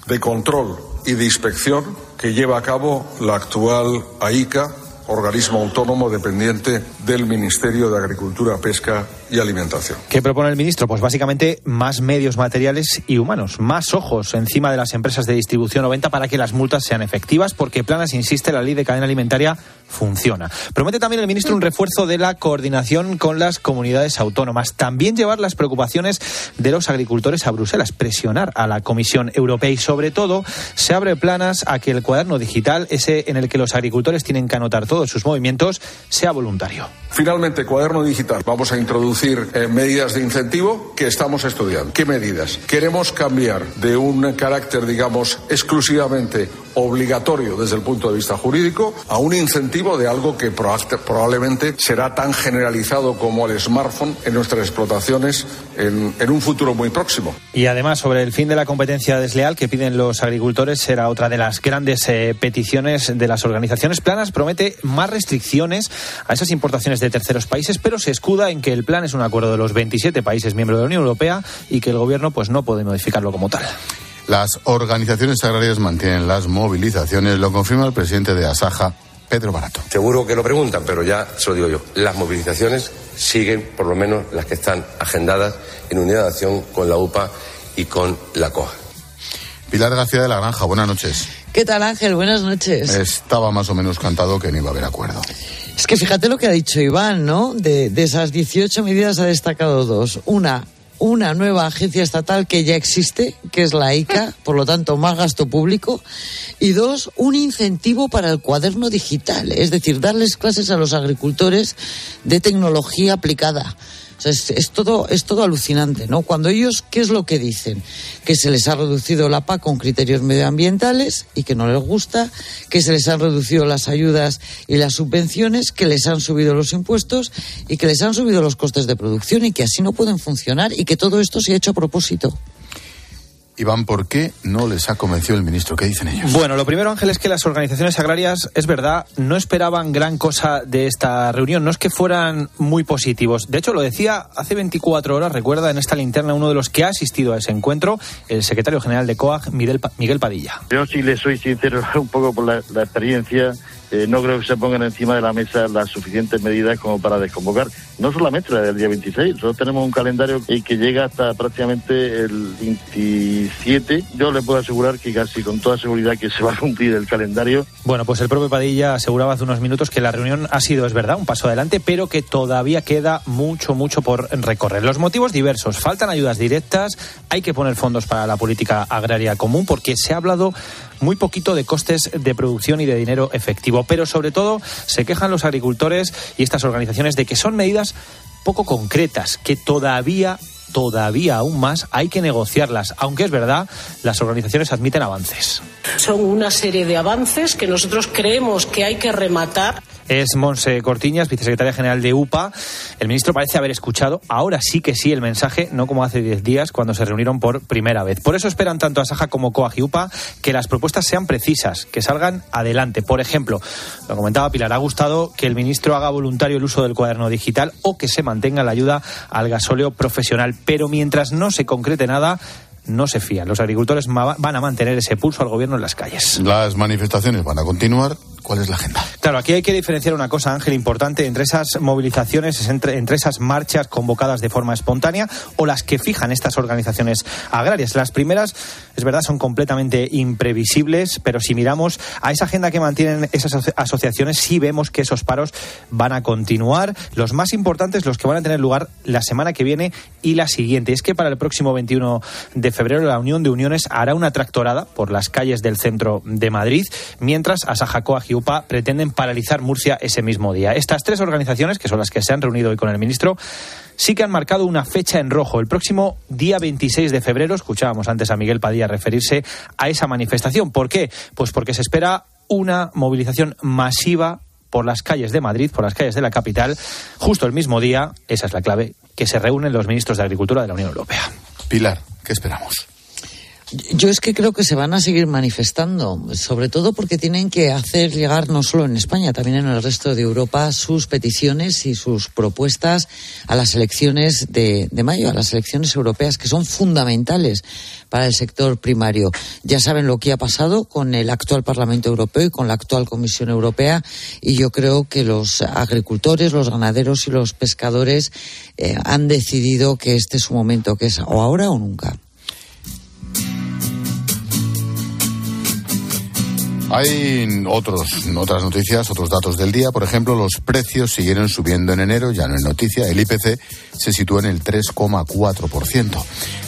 [SPEAKER 25] de control y de inspección que lleva a cabo la actual AICA organismo autónomo dependiente del Ministerio de Agricultura, Pesca y Alimentación.
[SPEAKER 24] ¿Qué propone el ministro? Pues básicamente más medios materiales y humanos, más ojos encima de las empresas de distribución o venta para que las multas sean efectivas, porque Planas insiste, la ley de cadena alimentaria funciona. Promete también el ministro un refuerzo de la coordinación con las comunidades autónomas, también llevar las preocupaciones de los agricultores a Bruselas, presionar a la Comisión Europea y sobre todo se abre Planas a que el cuaderno digital, ese en el que los agricultores tienen que anotar todos sus movimientos, sea voluntario.
[SPEAKER 25] Finalmente, cuaderno digital. Vamos a introducir eh, medidas de incentivo que estamos estudiando. ¿Qué medidas? Queremos cambiar de un carácter, digamos, exclusivamente obligatorio desde el punto de vista jurídico a un incentivo de algo que probablemente será tan generalizado como el smartphone en nuestras explotaciones en, en, un futuro muy próximo.
[SPEAKER 24] Y además, sobre el fin de la competencia desleal que piden los agricultores, será otra de las grandes eh, peticiones de las organizaciones planas. Promete más restricciones a esas importaciones de terceros países, pero se escuda en que el plan es un acuerdo de los 27 países miembros de la Unión Europea y que el gobierno pues no puede modificarlo como tal.
[SPEAKER 3] Las organizaciones agrarias mantienen las movilizaciones, lo confirma el presidente de Asaja, Pedro Barato.
[SPEAKER 4] Seguro que lo preguntan, pero ya se lo digo yo. Las movilizaciones siguen, por lo menos las que están agendadas en unidad de acción con la UPA y con la COA.
[SPEAKER 3] Pilar García de la Granja, buenas noches.
[SPEAKER 26] ¿Qué tal Ángel? Buenas noches.
[SPEAKER 3] Estaba más o menos cantado que no iba a haber acuerdo.
[SPEAKER 26] Es que fíjate lo que ha dicho Iván, ¿no? De, de esas 18 medidas ha destacado dos. Una, una nueva agencia estatal que ya existe, que es la ICA, (laughs) por lo tanto más gasto público, y dos, un incentivo para el cuaderno digital, es decir, darles clases a los agricultores de tecnología aplicada. Es, todo, es todo alucinante, ¿no? Cuando ellos, ¿qué es lo que dicen? Que se les ha reducido la PAC con criterios medioambientales y que no les gusta, que se les han reducido las ayudas y las subvenciones, que les han subido los impuestos y que les han subido los costes de producción y que así no pueden funcionar y que todo esto se ha hecho a propósito.
[SPEAKER 3] Iván, ¿por qué no les ha convencido el ministro? ¿Qué dicen ellos?
[SPEAKER 24] Bueno, lo primero, Ángel, es que las organizaciones agrarias, es verdad, no esperaban gran cosa de esta reunión. No es que fueran muy positivos. De hecho, lo decía hace 24 horas, recuerda en esta linterna uno de los que ha asistido a ese encuentro, el secretario general de COAG, Miguel, Padilla.
[SPEAKER 27] Yo sí le soy sincero (laughs) un poco por la, la experiencia. Eh, no creo que se pongan encima de la mesa las suficientes medidas como para desconvocar, no solamente la del día 26, nosotros tenemos un calendario que llega hasta prácticamente el 27. Yo le puedo asegurar que casi con toda seguridad que se va a cumplir el calendario.
[SPEAKER 24] Bueno, pues el propio Padilla aseguraba hace unos minutos que la reunión ha sido, es verdad, un paso adelante, pero que todavía queda mucho, mucho por recorrer. Los motivos diversos, faltan ayudas directas, hay que poner fondos para la política agraria común, porque se ha hablado muy poquito de costes de producción y de dinero efectivo. Pero sobre todo se quejan los agricultores y estas organizaciones de que son medidas poco concretas, que todavía todavía aún más hay que negociarlas, aunque es verdad, las organizaciones admiten avances.
[SPEAKER 28] Son una serie de avances que nosotros creemos que hay que rematar
[SPEAKER 24] es Monse Cortiñas, vicesecretaria general de UPA. El ministro parece haber escuchado, ahora sí que sí, el mensaje, no como hace 10 días cuando se reunieron por primera vez. Por eso esperan tanto a Saja como COAG y UPA que las propuestas sean precisas, que salgan adelante. Por ejemplo, lo comentaba Pilar, ha gustado que el ministro haga voluntario el uso del cuaderno digital o que se mantenga la ayuda al gasóleo profesional. Pero mientras no se concrete nada, no se fían. Los agricultores van a mantener ese pulso al gobierno en las calles.
[SPEAKER 3] Las manifestaciones van a continuar. ¿Cuál es la agenda?
[SPEAKER 24] Claro, aquí hay que diferenciar una cosa, Ángel, importante entre esas movilizaciones, entre, entre esas marchas convocadas de forma espontánea o las que fijan estas organizaciones agrarias. Las primeras, es verdad, son completamente imprevisibles, pero si miramos a esa agenda que mantienen esas asociaciones, sí vemos que esos paros van a continuar. Los más importantes, los que van a tener lugar la semana que viene y la siguiente. Es que para el próximo 21 de febrero la Unión de Uniones hará una tractorada por las calles del centro de Madrid, mientras Asajacoa UPA pretenden paralizar Murcia ese mismo día. Estas tres organizaciones, que son las que se han reunido hoy con el ministro, sí que han marcado una fecha en rojo. El próximo día 26 de febrero, escuchábamos antes a Miguel Padilla referirse a esa manifestación. ¿Por qué? Pues porque se espera una movilización masiva por las calles de Madrid, por las calles de la capital, justo el mismo día, esa es la clave, que se reúnen los ministros de Agricultura de la Unión Europea.
[SPEAKER 3] Pilar, ¿qué esperamos?
[SPEAKER 26] Yo es que creo que se van a seguir manifestando, sobre todo porque tienen que hacer llegar no solo en España, también en el resto de Europa sus peticiones y sus propuestas a las elecciones de, mayo, a las elecciones europeas, que son fundamentales para el sector primario. Ya saben lo que ha pasado con el actual Parlamento Europeo y con la actual Comisión Europea y yo creo que los agricultores, los ganaderos y los pescadores eh, han decidido que este es su momento, que es o ahora o nunca.
[SPEAKER 3] Hay otros, otras noticias, otros datos del día. Por ejemplo, los precios siguieron subiendo en enero, ya no es noticia. El IPC se sitúa en el 3,4%.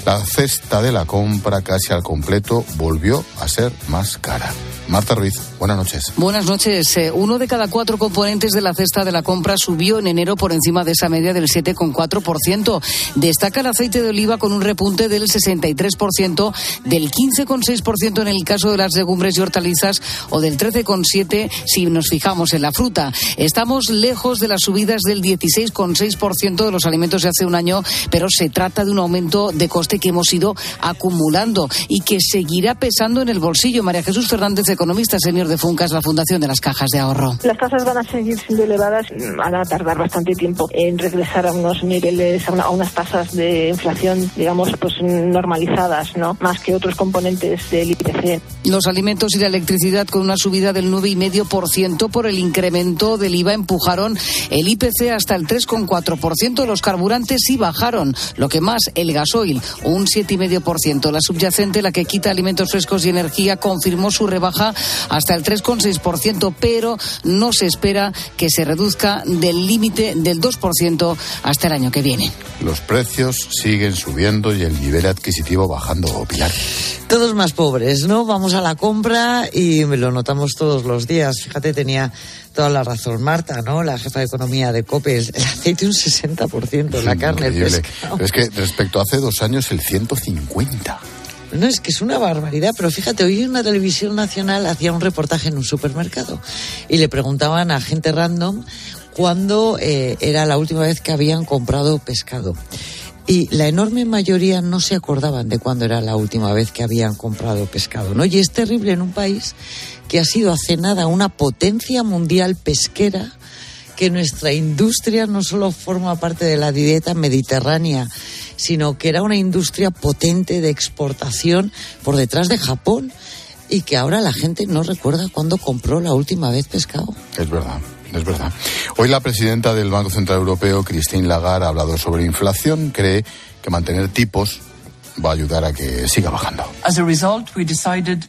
[SPEAKER 3] La cesta de la compra casi al completo volvió a ser más cara. Marta Ruiz, buenas noches.
[SPEAKER 29] Buenas noches. Eh, uno de cada cuatro componentes de la cesta de la compra subió en enero por encima de esa media del 7,4%. Destaca el aceite de oliva con un repunte del 63%, del 15,6% en el caso de las legumbres y hortalizas o del 13,7% si nos fijamos en la fruta. Estamos lejos de las subidas del 16,6% de los alimentos de hace un año, pero se trata de un aumento de coste que hemos ido acumulando y que seguirá pesando en el bolsillo. María Jesús Fernández, economista senior de Funcas, la Fundación de las Cajas de Ahorro.
[SPEAKER 30] Las tasas van a seguir siendo elevadas, van a tardar bastante tiempo en regresar a unos niveles, a, unas tasas de inflación, digamos, pues normalizadas, ¿no? Más que otros componentes del IPC.
[SPEAKER 29] Los alimentos y la electricidad con una subida del 9,5% por el incremento del IVA empujaron el IPC hasta el 3,4%. Los carburantes sí bajaron, lo que más el gasoil, un 7,5%. La subyacente, la que quita alimentos frescos y energía, confirmó su rebaja hasta el 3,6%, pero no se espera que se reduzca del límite del 2% hasta el año que viene.
[SPEAKER 3] Los precios siguen subiendo y el nivel adquisitivo bajando, Pilar.
[SPEAKER 26] Todos más pobres, ¿no? Vamos a la compra y lo notamos todos los días. Fíjate, tenía toda la razón Marta, ¿no? La jefa de economía de COPE. El aceite un 60%, la carne, el pescado.
[SPEAKER 3] Es que respecto a hace dos años, el 150%.
[SPEAKER 26] No, es que es una barbaridad, pero fíjate, hoy una televisión nacional hacía un reportaje en un supermercado y le preguntaban a gente random cuándo eh, era la última vez que habían comprado pescado. Y la enorme mayoría no se acordaban de cuándo era la última vez que habían comprado pescado, ¿no? Y es terrible en un país que ha sido hace nada una potencia mundial pesquera, que nuestra industria no solo forma parte de la dieta mediterránea, sino que era una industria potente de exportación por detrás de Japón y que ahora la gente no recuerda cuándo compró la última vez pescado.
[SPEAKER 3] Es verdad. Es verdad. Hoy la presidenta del Banco Central Europeo, Christine Lagarde, ha hablado sobre inflación. Cree que mantener tipos va a ayudar a que siga bajando.
[SPEAKER 31] As a result, we decided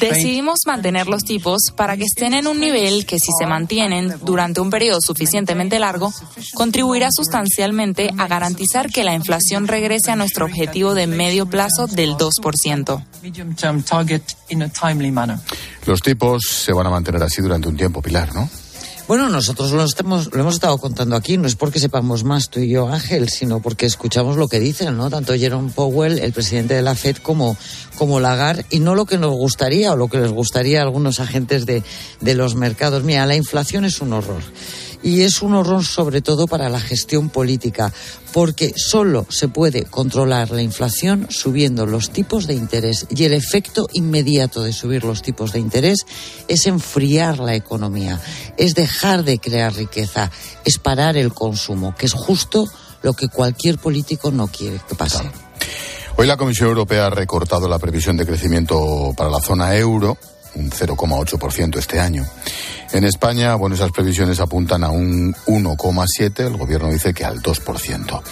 [SPEAKER 32] Decidimos mantener los tipos para que estén en un nivel que si se mantienen durante un periodo suficientemente largo, contribuirá sustancialmente a garantizar que la inflación regrese a nuestro objetivo de medio plazo del 2%.
[SPEAKER 3] Los tipos se van a mantener así durante un tiempo, Pilar, ¿no?
[SPEAKER 26] Bueno, nosotros lo, estamos, lo hemos estado contando aquí, no es porque sepamos más tú y yo, Ángel, sino porque escuchamos lo que dicen, ¿no? Tanto Jerome Powell, el presidente de la FED, como, como Lagarde, y no lo que nos gustaría o lo que les gustaría a algunos agentes de, de los mercados. Mira, la inflación es un horror y es un horror sobre todo para la gestión política, porque solo se puede controlar la inflación subiendo los tipos de interés y el efecto inmediato de subir los tipos de interés es enfriar la economía, es dejar de crear riqueza, es parar el consumo, que es justo lo que cualquier político no quiere que pase.
[SPEAKER 3] Hoy la Comisión Europea ha recortado la previsión de crecimiento para la zona euro un 0,8% este año. En España, bueno, esas previsiones apuntan a un 1,7%, el gobierno dice que al 2%.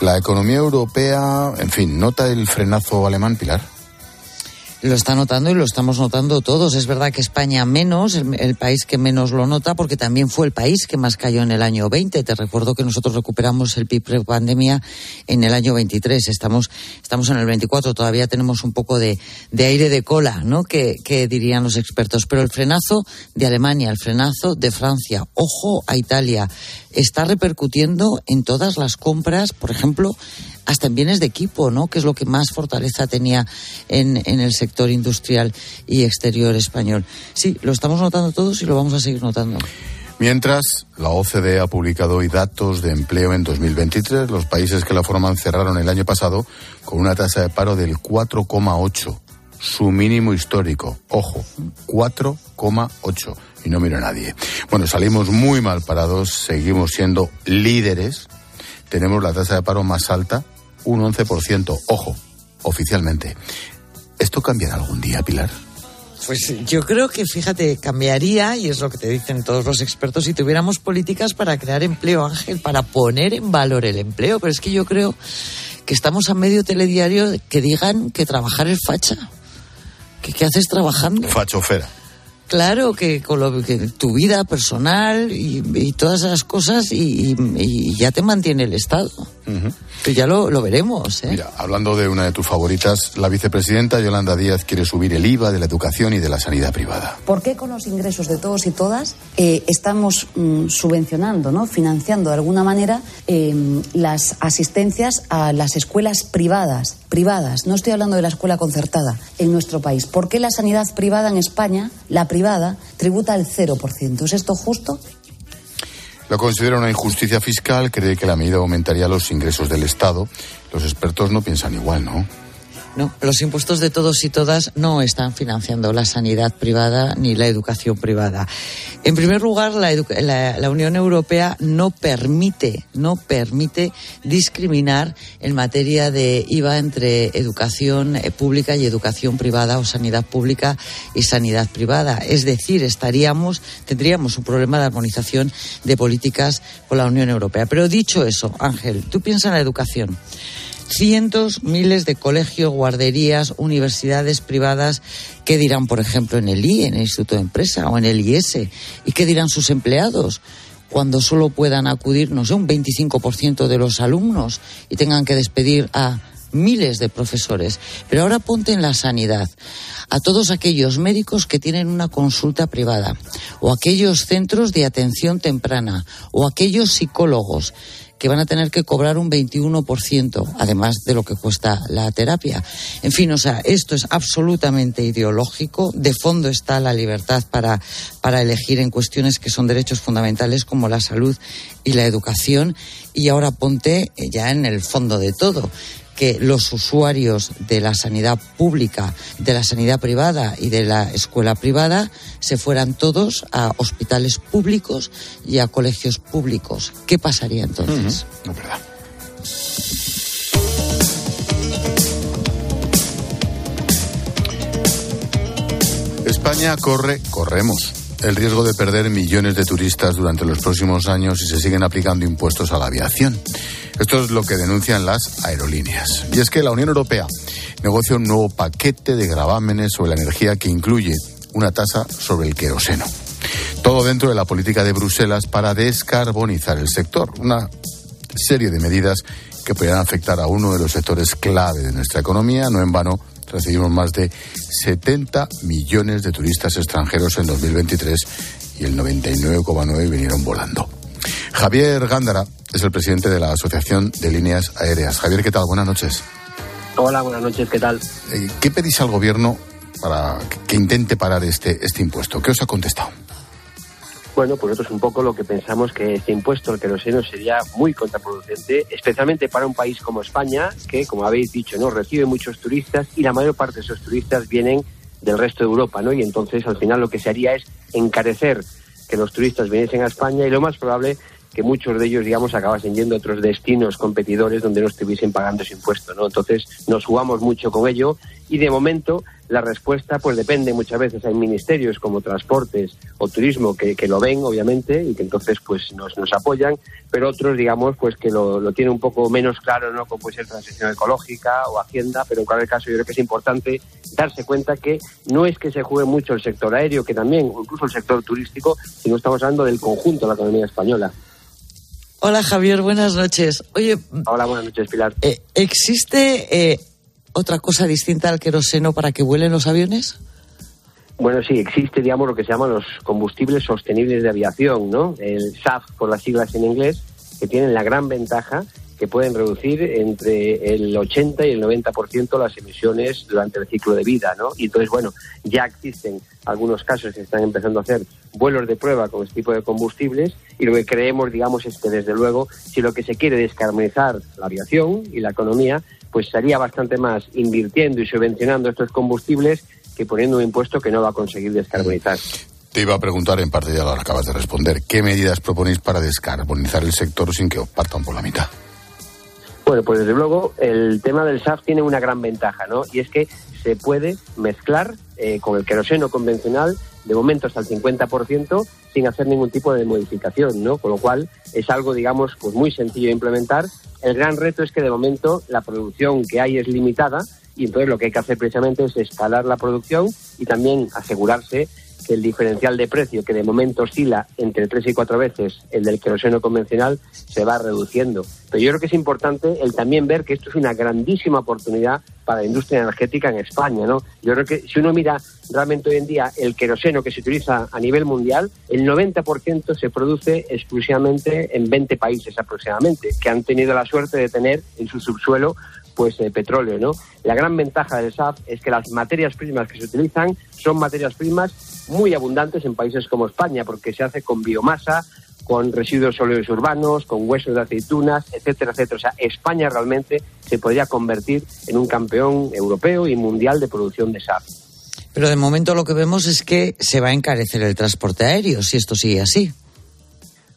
[SPEAKER 3] La economía europea, en fin, ¿nota el frenazo alemán, Pilar?
[SPEAKER 26] Lo está notando y lo estamos notando todos. Es verdad que España menos, el, país que menos lo nota, porque también fue el país que más cayó en el año 20. Te recuerdo que nosotros recuperamos el PIB pre-pandemia en el año 23. Estamos, estamos en el 24. Todavía tenemos un poco de, aire de cola, ¿no? Que, que dirían los expertos. Pero el frenazo de Alemania, el frenazo de Francia, ojo a Italia, está repercutiendo en todas las compras, por ejemplo, hasta en bienes de equipo, ¿no? Que es lo que más fortaleza tenía en, el sector industrial y exterior español. Sí, lo estamos notando todos y lo vamos a seguir notando.
[SPEAKER 3] Mientras, la OCDE ha publicado hoy datos de empleo en 2023. Los países que la forman cerraron el año pasado con una tasa de paro del 4,8, su mínimo histórico. Ojo, 4,8. Y no miro a nadie. Bueno, salimos muy mal parados, seguimos siendo líderes. Tenemos la tasa de paro más alta un 11%. Ojo, oficialmente. ¿Esto cambiará algún día, Pilar?
[SPEAKER 26] Pues yo creo que, fíjate, cambiaría, y es lo que te dicen todos los expertos, si tuviéramos políticas para crear empleo, Ángel, para poner en valor el empleo. Pero es que yo creo que estamos a medio telediario que digan que trabajar es facha. ¿Qué, qué haces trabajando?
[SPEAKER 3] Fachofera.
[SPEAKER 26] Claro, que con lo, que tu vida personal y, todas esas cosas y, ya te mantiene el Estado. Que ya lo, veremos. ¿eh?
[SPEAKER 3] Mira, hablando de una de tus favoritas, la vicepresidenta Yolanda Díaz quiere subir el IVA de la educación y de la sanidad privada.
[SPEAKER 33] ¿Por qué con los ingresos de todos y todas eh, estamos mm, subvencionando, ¿no? financiando de alguna manera em, las asistencias a las escuelas privadas? Privadas, no estoy hablando de la escuela concertada en nuestro país. ¿Por qué la sanidad privada en España, la privada, tributa el 0%? ¿Es esto justo?
[SPEAKER 3] Lo considera una injusticia fiscal, cree que la medida aumentaría los ingresos del Estado. Los expertos no piensan igual, ¿no?
[SPEAKER 26] No, los impuestos de todos y todas no están financiando la sanidad privada ni la educación privada. En primer lugar, la, la, Unión Europea no permite, no permite discriminar en materia de IVA entre educación eh, pública y educación privada o sanidad pública y sanidad privada. Es decir, estaríamos, tendríamos un problema de armonización de políticas con la Unión Europea. Pero dicho eso, Ángel, tú piensas en la educación cientos, miles de colegios, guarderías, universidades privadas. ¿Qué dirán, por ejemplo, en el IE, en el Instituto de Empresa o en el IS? ¿Y qué dirán sus empleados? cuando solo puedan acudir, no sé, un 25% de los alumnos y tengan que despedir a miles de profesores. Pero ahora ponte en la sanidad a todos aquellos médicos que tienen una consulta privada, o aquellos centros de atención temprana, o aquellos psicólogos que van a tener que cobrar un 21%, además de lo que cuesta la terapia. En fin, o sea, esto es absolutamente ideológico. De fondo está la libertad para, para elegir en cuestiones que son derechos fundamentales como la salud y la educación. Y ahora ponte ya en el fondo de todo que los usuarios de la sanidad pública, de la sanidad privada y de la escuela privada se fueran todos a hospitales públicos y a colegios públicos. ¿Qué pasaría entonces?
[SPEAKER 3] No. España corre, corremos el riesgo de perder millones de turistas durante los próximos años si se siguen aplicando impuestos a la aviación. Esto es lo que denuncian las aerolíneas. Y es que la Unión Europea negocia un nuevo paquete de gravámenes sobre la energía que incluye una tasa sobre el queroseno. Todo dentro de la política de Bruselas para descarbonizar el sector. Una serie de medidas que podrían afectar a uno de los sectores clave de nuestra economía. No en vano recibimos más de 70 millones de turistas extranjeros en 2023 y el 99,9 vinieron volando. Javier Gándara es el presidente de la Asociación de Líneas Aéreas. Javier, ¿qué tal? Buenas noches.
[SPEAKER 34] Hola, buenas noches, ¿qué tal?
[SPEAKER 3] Eh, ¿Qué pedís al gobierno para que intente parar este, este impuesto? ¿Qué os ha contestado?
[SPEAKER 34] Bueno, pues nosotros un poco lo que pensamos que este impuesto al queroseno sería muy contraproducente, especialmente para un país como España, que, como habéis dicho, no recibe muchos turistas y la mayor parte de esos turistas vienen del resto de Europa, ¿no? Y entonces, al final, lo que se haría es encarecer que los turistas viniesen a España y lo más probable que muchos de ellos, digamos, acabasen yendo a otros destinos competidores donde no estuviesen pagando ese impuesto, ¿no? Entonces, nos jugamos mucho con ello y de momento la respuesta pues depende muchas veces. Hay ministerios como transportes o turismo que, que lo ven, obviamente, y que entonces pues nos, nos apoyan, pero otros, digamos, pues que lo, lo tienen un poco menos claro, ¿no? Como puede ser transición ecológica o hacienda, pero en cualquier caso yo creo que es importante darse cuenta que no es que se juegue mucho el sector aéreo, que también, o incluso el sector turístico, sino estamos hablando del conjunto de la economía española.
[SPEAKER 26] Hola Javier, buenas noches. Oye,
[SPEAKER 34] hola, buenas noches Pilar.
[SPEAKER 26] Eh, ¿Existe eh, otra cosa distinta al queroseno para que vuelen los aviones?
[SPEAKER 34] Bueno, sí, existe, digamos, lo que se llaman los combustibles sostenibles de aviación, ¿no? El SAF, por las siglas en inglés, que tienen la gran ventaja que pueden reducir entre el 80 y el 90% las emisiones durante el ciclo de vida, ¿no? Y entonces, bueno, ya existen algunos casos que están empezando a hacer vuelos de prueba con este tipo de combustibles y lo que creemos, digamos, es que desde luego, si lo que se quiere es descarbonizar la aviación y la economía, pues sería bastante más invirtiendo y subvencionando estos combustibles que poniendo un impuesto que no va a conseguir descarbonizar.
[SPEAKER 3] Te iba a preguntar, en parte ya lo acabas de responder, ¿qué medidas proponéis para descarbonizar el sector sin que os partan por la mitad?
[SPEAKER 34] Bueno, pues desde luego el tema del SAF tiene una gran ventaja, ¿no? Y es que se puede mezclar eh, con el queroseno convencional de momento hasta el 50% sin hacer ningún tipo de modificación, ¿no? Con lo cual es algo, digamos, pues muy sencillo de implementar. El gran reto es que de momento la producción que hay es limitada y entonces lo que hay que hacer precisamente es escalar la producción y también asegurarse el diferencial de precio, que de momento oscila entre tres y cuatro veces el del queroseno convencional, se va reduciendo. Pero yo creo que es importante el también ver que esto es una grandísima oportunidad para la industria energética en España, ¿no? Yo creo que si uno mira realmente hoy en día el queroseno que se utiliza a nivel mundial, el 90% se produce exclusivamente en 20 países aproximadamente, que han tenido la suerte de tener en su subsuelo pues eh, petróleo, ¿no? La gran ventaja del SAF es que las materias primas que se utilizan son materias primas muy abundantes en países como España, porque se hace con biomasa, con residuos sólidos urbanos, con huesos de aceitunas, etcétera, etcétera. O sea, España realmente se podría convertir en un campeón europeo y mundial de producción de SAF.
[SPEAKER 26] Pero de momento lo que vemos es que se va a encarecer el transporte aéreo, si esto sigue así.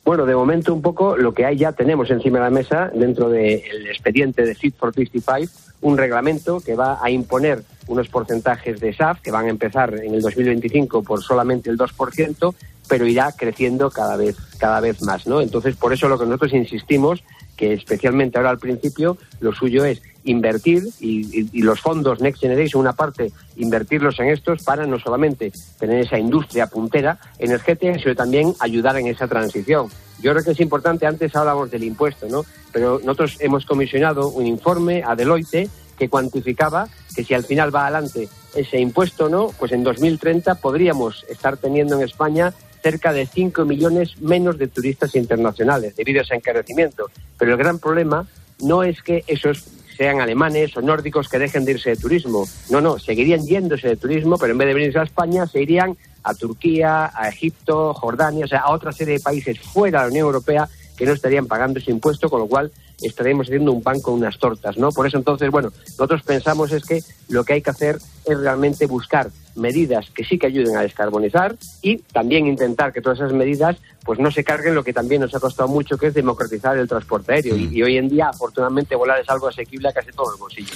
[SPEAKER 34] Bueno, de momento un poco lo que hay ya tenemos encima de la mesa dentro del expediente de Fit for 55, un reglamento que va a imponer unos porcentajes de SAF que van a empezar en el 2025 por solamente el 2%, pero irá creciendo cada vez cada vez más, ¿no? Entonces, por eso lo que nosotros insistimos que especialmente ahora al principio lo suyo es invertir y, los fondos Next Generation, una parte, invertirlos en estos para no solamente tener esa industria puntera energética, sino también ayudar en esa transición. Yo creo que es importante, antes hablábamos del impuesto, ¿no? Pero nosotros hemos comisionado un informe a Deloitte que cuantificaba que si al final va adelante ese impuesto no, pues en 2030 podríamos estar teniendo en España cerca de 5 millones menos de turistas internacionales debido a ese encarecimiento. Pero el gran problema no es que esos sean alemanes o nórdicos que dejen de irse de turismo. No, no, seguirían yéndose de turismo, pero en vez de venirse a España, se irían a Turquía, a Egipto, Jordania, o sea, a otra serie de países fuera de la Unión Europea que no estarían pagando ese impuesto, con lo cual estaríamos haciendo un pan con unas tortas, ¿no? Por eso entonces, bueno, nosotros pensamos es que lo que hay que hacer es realmente buscar medidas que sí que ayuden a descarbonizar y también intentar que todas esas medidas pues no se carguen lo que también nos ha costado mucho que es democratizar el transporte aéreo y, y, hoy en día afortunadamente volar es algo asequible a casi todos los bolsillos.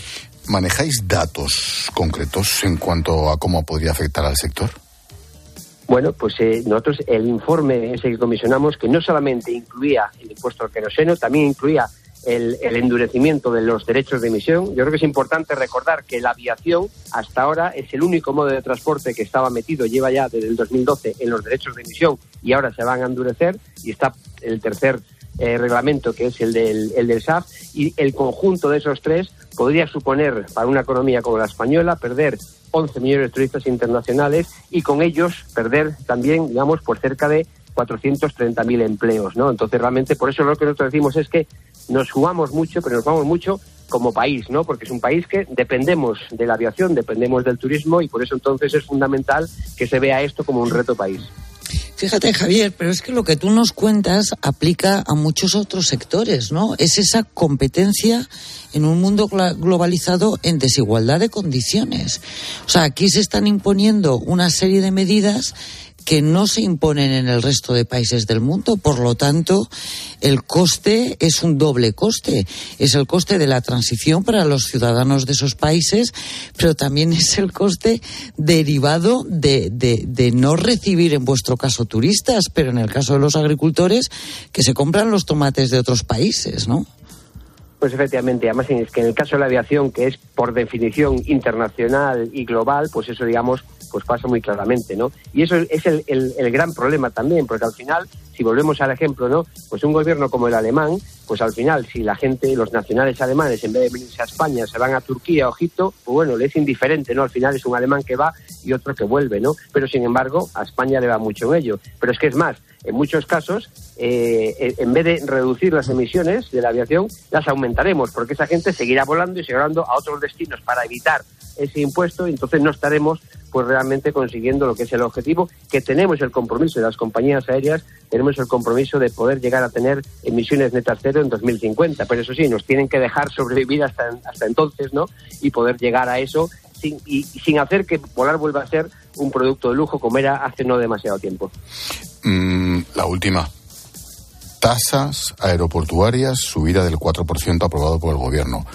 [SPEAKER 3] ¿Manejáis datos concretos en cuanto a cómo podría afectar al sector?
[SPEAKER 34] Bueno, pues eh, nosotros el informe ese que comisionamos, que no solamente incluía el impuesto al queroseno, también incluía el, endurecimiento de los derechos de emisión. Yo creo que es importante recordar que la aviación hasta ahora es el único modo de transporte que estaba metido, lleva ya desde el 2012 en los derechos de emisión y ahora se van a endurecer y está el tercer eh, reglamento que es el del, el del SAF y el conjunto de esos tres podría suponer para una economía como la española perder 11 millones de turistas internacionales y con ellos perder también, digamos, por cerca de 430.000 empleos, ¿no? Entonces, realmente, por eso lo que nosotros decimos es que nos jugamos mucho, pero nos jugamos mucho como país, ¿no? Porque es un país que dependemos de la aviación, dependemos del turismo y por eso entonces es fundamental que se vea esto como un reto país.
[SPEAKER 26] Fíjate, Javier, pero es que lo que tú nos cuentas aplica a muchos otros sectores, ¿no? Es esa competencia en un mundo globalizado en desigualdad de condiciones. O sea, aquí se están imponiendo una serie de medidas que no se imponen en el resto de países del mundo. Por lo tanto, el coste es un doble coste. Es el coste de la transición para los ciudadanos de esos países, pero también es el coste derivado de, de, de no recibir, en vuestro caso, turistas, pero en el caso de los agricultores, que se compran los tomates de otros países, ¿no?
[SPEAKER 34] Pues efectivamente, además es que en el caso de la aviación, que es por definición internacional y global, pues eso, digamos, pues pasa muy claramente, ¿no? Y eso es el, el, el, gran problema también, porque al final, si volvemos al ejemplo, ¿no? Pues un gobierno como el alemán, pues al final, si la gente, los nacionales alemanes, en vez de venirse a España, se van a Turquía o Egipto, pues bueno, le es indiferente, ¿no? Al final es un alemán que va y otro que vuelve, ¿no? Pero sin embargo, a España le va mucho en ello. Pero es que es más, en muchos casos, eh, en vez de reducir las emisiones de la aviación, las aumentaremos, porque esa gente seguirá volando y volando a otros destinos para evitar ese impuesto, entonces no estaremos pues realmente consiguiendo lo que es el objetivo, que tenemos el compromiso de las compañías aéreas, tenemos el compromiso de poder llegar a tener emisiones netas cero en 2050, pero eso sí, nos tienen que dejar sobrevivir hasta, hasta entonces, ¿no? Y poder llegar a eso sin, y, sin hacer que volar vuelva a ser un producto de lujo como era hace no demasiado tiempo.
[SPEAKER 3] Mm, la última. Tasas aeroportuarias, subida del 4% aprobado por el gobierno.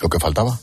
[SPEAKER 3] ¿Lo que faltaba?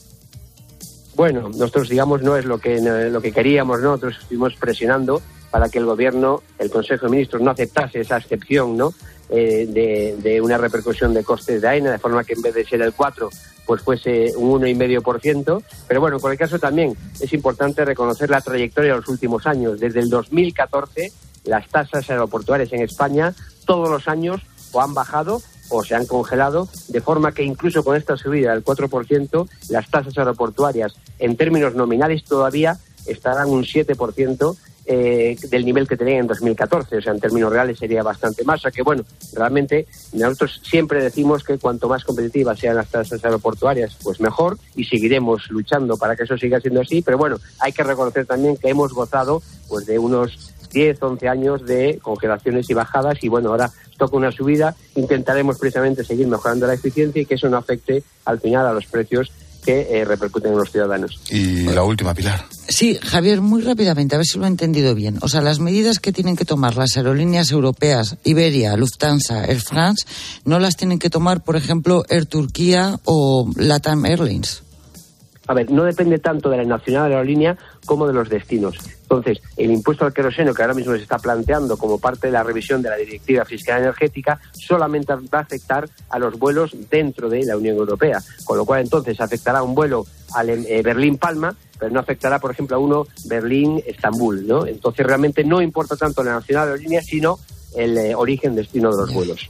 [SPEAKER 34] Bueno, nosotros, digamos, no es lo que, lo que queríamos, ¿no? nosotros estuvimos presionando para que el gobierno, el Consejo de Ministros, no aceptase esa excepción, ¿no? Eh, de, una repercusión de costes de AENA, de forma que en vez de ser el 4, pues fuese un 1,5%. Pero bueno, en cualquier caso también es importante reconocer la trayectoria de los últimos años. Desde el 2014, las tasas aeroportuarias en España todos los años o han bajado o se han congelado, de forma que incluso con esta subida del 4%, las tasas aeroportuarias en términos nominales todavía estarán un 7% eh, del nivel que tenían en 2014. O sea, en términos reales sería bastante más. O sea que, bueno, realmente nosotros siempre decimos que cuanto más competitivas sean las tasas aeroportuarias, pues mejor y seguiremos luchando para que eso siga siendo así. Pero bueno, hay que reconocer también que hemos gozado pues de unos 10, 11 años de congelaciones y bajadas y bueno, ahora toca una subida, intentaremos precisamente seguir mejorando la eficiencia y que eso no afecte al final a los precios que eh, repercuten en los ciudadanos.
[SPEAKER 3] Y la última, Pilar.
[SPEAKER 26] Sí, Javier, muy rápidamente, a ver si lo he entendido bien. O sea, las medidas que tienen que tomar las aerolíneas europeas, Iberia, Lufthansa, Air France, no las tienen que tomar, por ejemplo, Air Turquía o Latam Airlines.
[SPEAKER 34] A ver, no depende tanto de la nacional de la aerolínea como de los destinos. Entonces, el impuesto al queroseno que ahora mismo se está planteando como parte de la revisión de la Directiva Fiscal Energética solamente va a afectar a los vuelos dentro de la Unión Europea, con lo cual entonces afectará un vuelo a eh, Berlín-Palma, pero no afectará, por ejemplo, a uno Berlín-Estambul, ¿no? Entonces, realmente no importa tanto la nacional de aerolínea, sino el eh, origen-destino de los vuelos.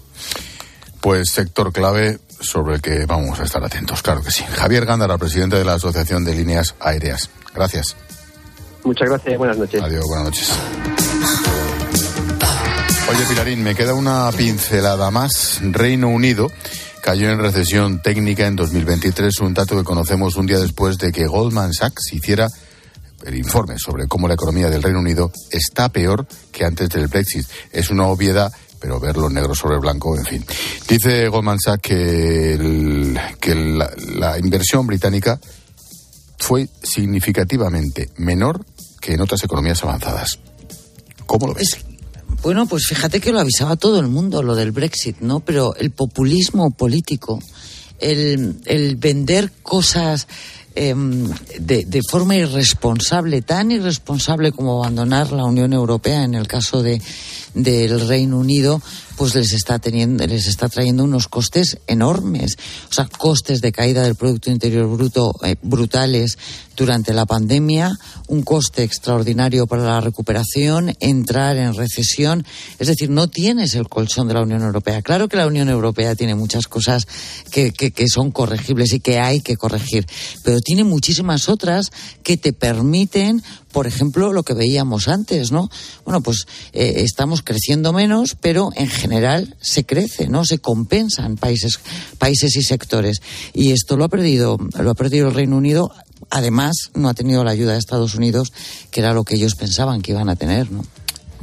[SPEAKER 3] Pues sector clave sobre el que vamos a estar atentos, claro que sí. Javier Gándara, presidente de la Asociación de Líneas Aéreas. Gracias.
[SPEAKER 34] Muchas gracias, buenas noches.
[SPEAKER 3] Adiós, buenas noches. Oye, Pilarín, me queda una pincelada más. Reino Unido cayó en recesión técnica en 2023, un dato que conocemos un día después de que Goldman Sachs hiciera el informe sobre cómo la economía del Reino Unido está peor que antes del Brexit. Es una obviedad, pero verlo negro sobre blanco, en fin. Dice Goldman Sachs que, que la, la inversión británica fue significativamente menor que en otras economías avanzadas. ¿Cómo lo ves?
[SPEAKER 26] bueno, pues fíjate que lo avisaba todo el mundo, lo del Brexit, ¿no? Pero el populismo político, el, el vender cosas em, de, de, forma irresponsable, tan irresponsable como abandonar la Unión Europea en el caso de, del Reino Unido, pues les está teniendo, les está trayendo unos costes enormes, o sea, costes de caída del Producto Interior Bruto eh, brutales durante la pandemia, un coste extraordinario para la recuperación, entrar en recesión, es decir, no tienes el colchón de la Unión Europea. Claro que la Unión Europea tiene muchas cosas que, que, que son corregibles y que hay que corregir, pero tiene muchísimas otras que te permiten por ejemplo, lo que veíamos antes, ¿no? Bueno, pues eh, estamos creciendo menos, pero en general se crece, ¿no? Se compensan países, países y sectores. Y esto lo ha perdido, lo ha perdido el Reino Unido. Además, no ha tenido la ayuda de Estados Unidos, que era lo que ellos pensaban que iban a tener, ¿no?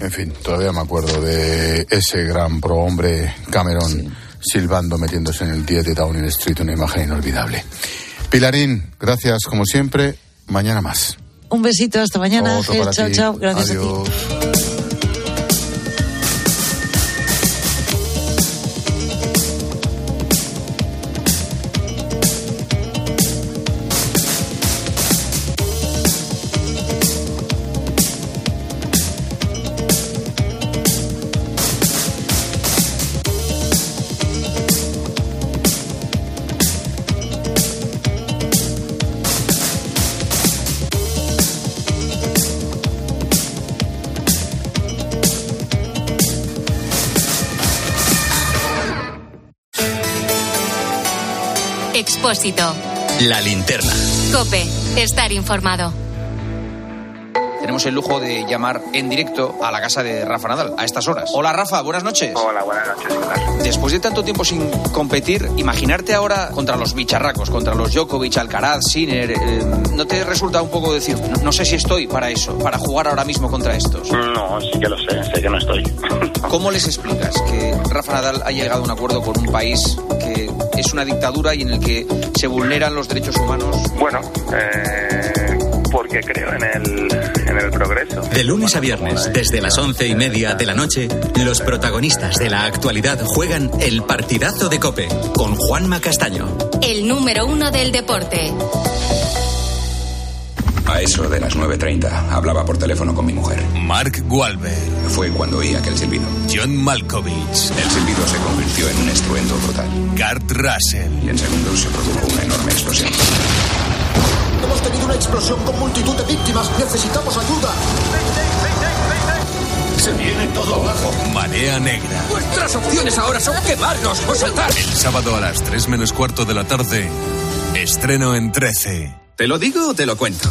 [SPEAKER 3] En fin, todavía me acuerdo de ese gran prohombre Cameron sí. silbando, metiéndose en el día de Downing Street, una imagen inolvidable. Pilarín, gracias como siempre. Mañana más.
[SPEAKER 26] Un besito, hasta mañana.
[SPEAKER 3] Otro
[SPEAKER 26] chao,
[SPEAKER 3] ti.
[SPEAKER 26] chao. Gracias
[SPEAKER 3] Adiós.
[SPEAKER 26] a ti.
[SPEAKER 2] La linterna.
[SPEAKER 1] Cope. Estar informado.
[SPEAKER 35] Tenemos el lujo de llamar en directo a la casa de Rafa Nadal a estas horas. Hola Rafa, buenas noches.
[SPEAKER 36] Hola, buenas noches.
[SPEAKER 35] Después de tanto tiempo sin competir, imaginarte ahora contra los bicharracos, contra los Djokovic, Alcaraz, Sinner, eh, ¿no te resulta un poco decir, no, no, sé si estoy para eso, para jugar ahora mismo contra estos?
[SPEAKER 36] No, sí que lo sé, sé que no estoy.
[SPEAKER 35] ¿Cómo les explicas que Rafa Nadal ha llegado a un acuerdo con un país es una dictadura y en el que se vulneran los derechos humanos?
[SPEAKER 36] Bueno, eh, porque creo en el, en el progreso.
[SPEAKER 2] De lunes a viernes, desde las once y media de la noche, los protagonistas de la actualidad juegan el partidazo de Cope con Juanma Castaño.
[SPEAKER 1] El número uno del deporte.
[SPEAKER 37] A eso de las 9.30 hablaba por teléfono con mi mujer.
[SPEAKER 38] Mark Wahlberg.
[SPEAKER 37] Fue cuando oí aquel silbido.
[SPEAKER 38] John Malkovich.
[SPEAKER 37] El silbido se convirtió en un estruendo brutal.
[SPEAKER 38] Kurt Russell.
[SPEAKER 37] Y en segundos se produjo una enorme explosión.
[SPEAKER 39] Hemos tenido una explosión con multitud de víctimas. Necesitamos ayuda.
[SPEAKER 38] Se viene todo abajo. Marea negra.
[SPEAKER 39] Nuestras opciones ahora son quemarnos o saltar.
[SPEAKER 38] El sábado a las 3 menos cuarto de la tarde, estreno en 13.
[SPEAKER 40] ¿Te lo digo o te lo cuento?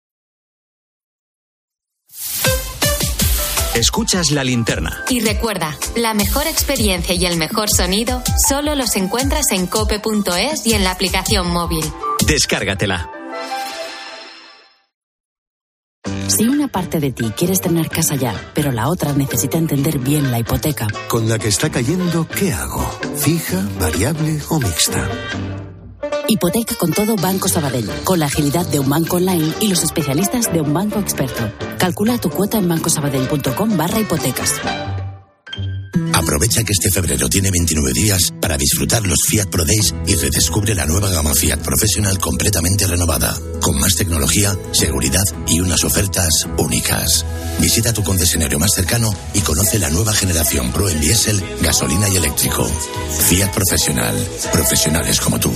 [SPEAKER 2] Escuchas la linterna.
[SPEAKER 1] Y recuerda, la mejor experiencia y el mejor sonido solo los encuentras en cope.es y en la aplicación móvil.
[SPEAKER 2] Descárgatela.
[SPEAKER 41] Si una parte de ti quiere estrenar casa ya, pero la otra necesita entender bien la hipoteca.
[SPEAKER 42] Con la que está cayendo, ¿qué hago? ¿Fija, variable o mixta?
[SPEAKER 41] Hipoteca con todo Banco Sabadell, con la agilidad de un banco online y los especialistas de un banco experto. Calcula tu cuota en bancosabadell.com barra hipotecas.
[SPEAKER 43] Aprovecha que este febrero tiene 29 días para disfrutar los Fiat Pro Days y redescubre la nueva gama Fiat Professional completamente renovada, con más tecnología, seguridad y unas ofertas únicas. Visita tu concesionario más cercano y conoce la nueva generación Pro en diésel, gasolina y eléctrico. Fiat Professional. Profesionales como tú.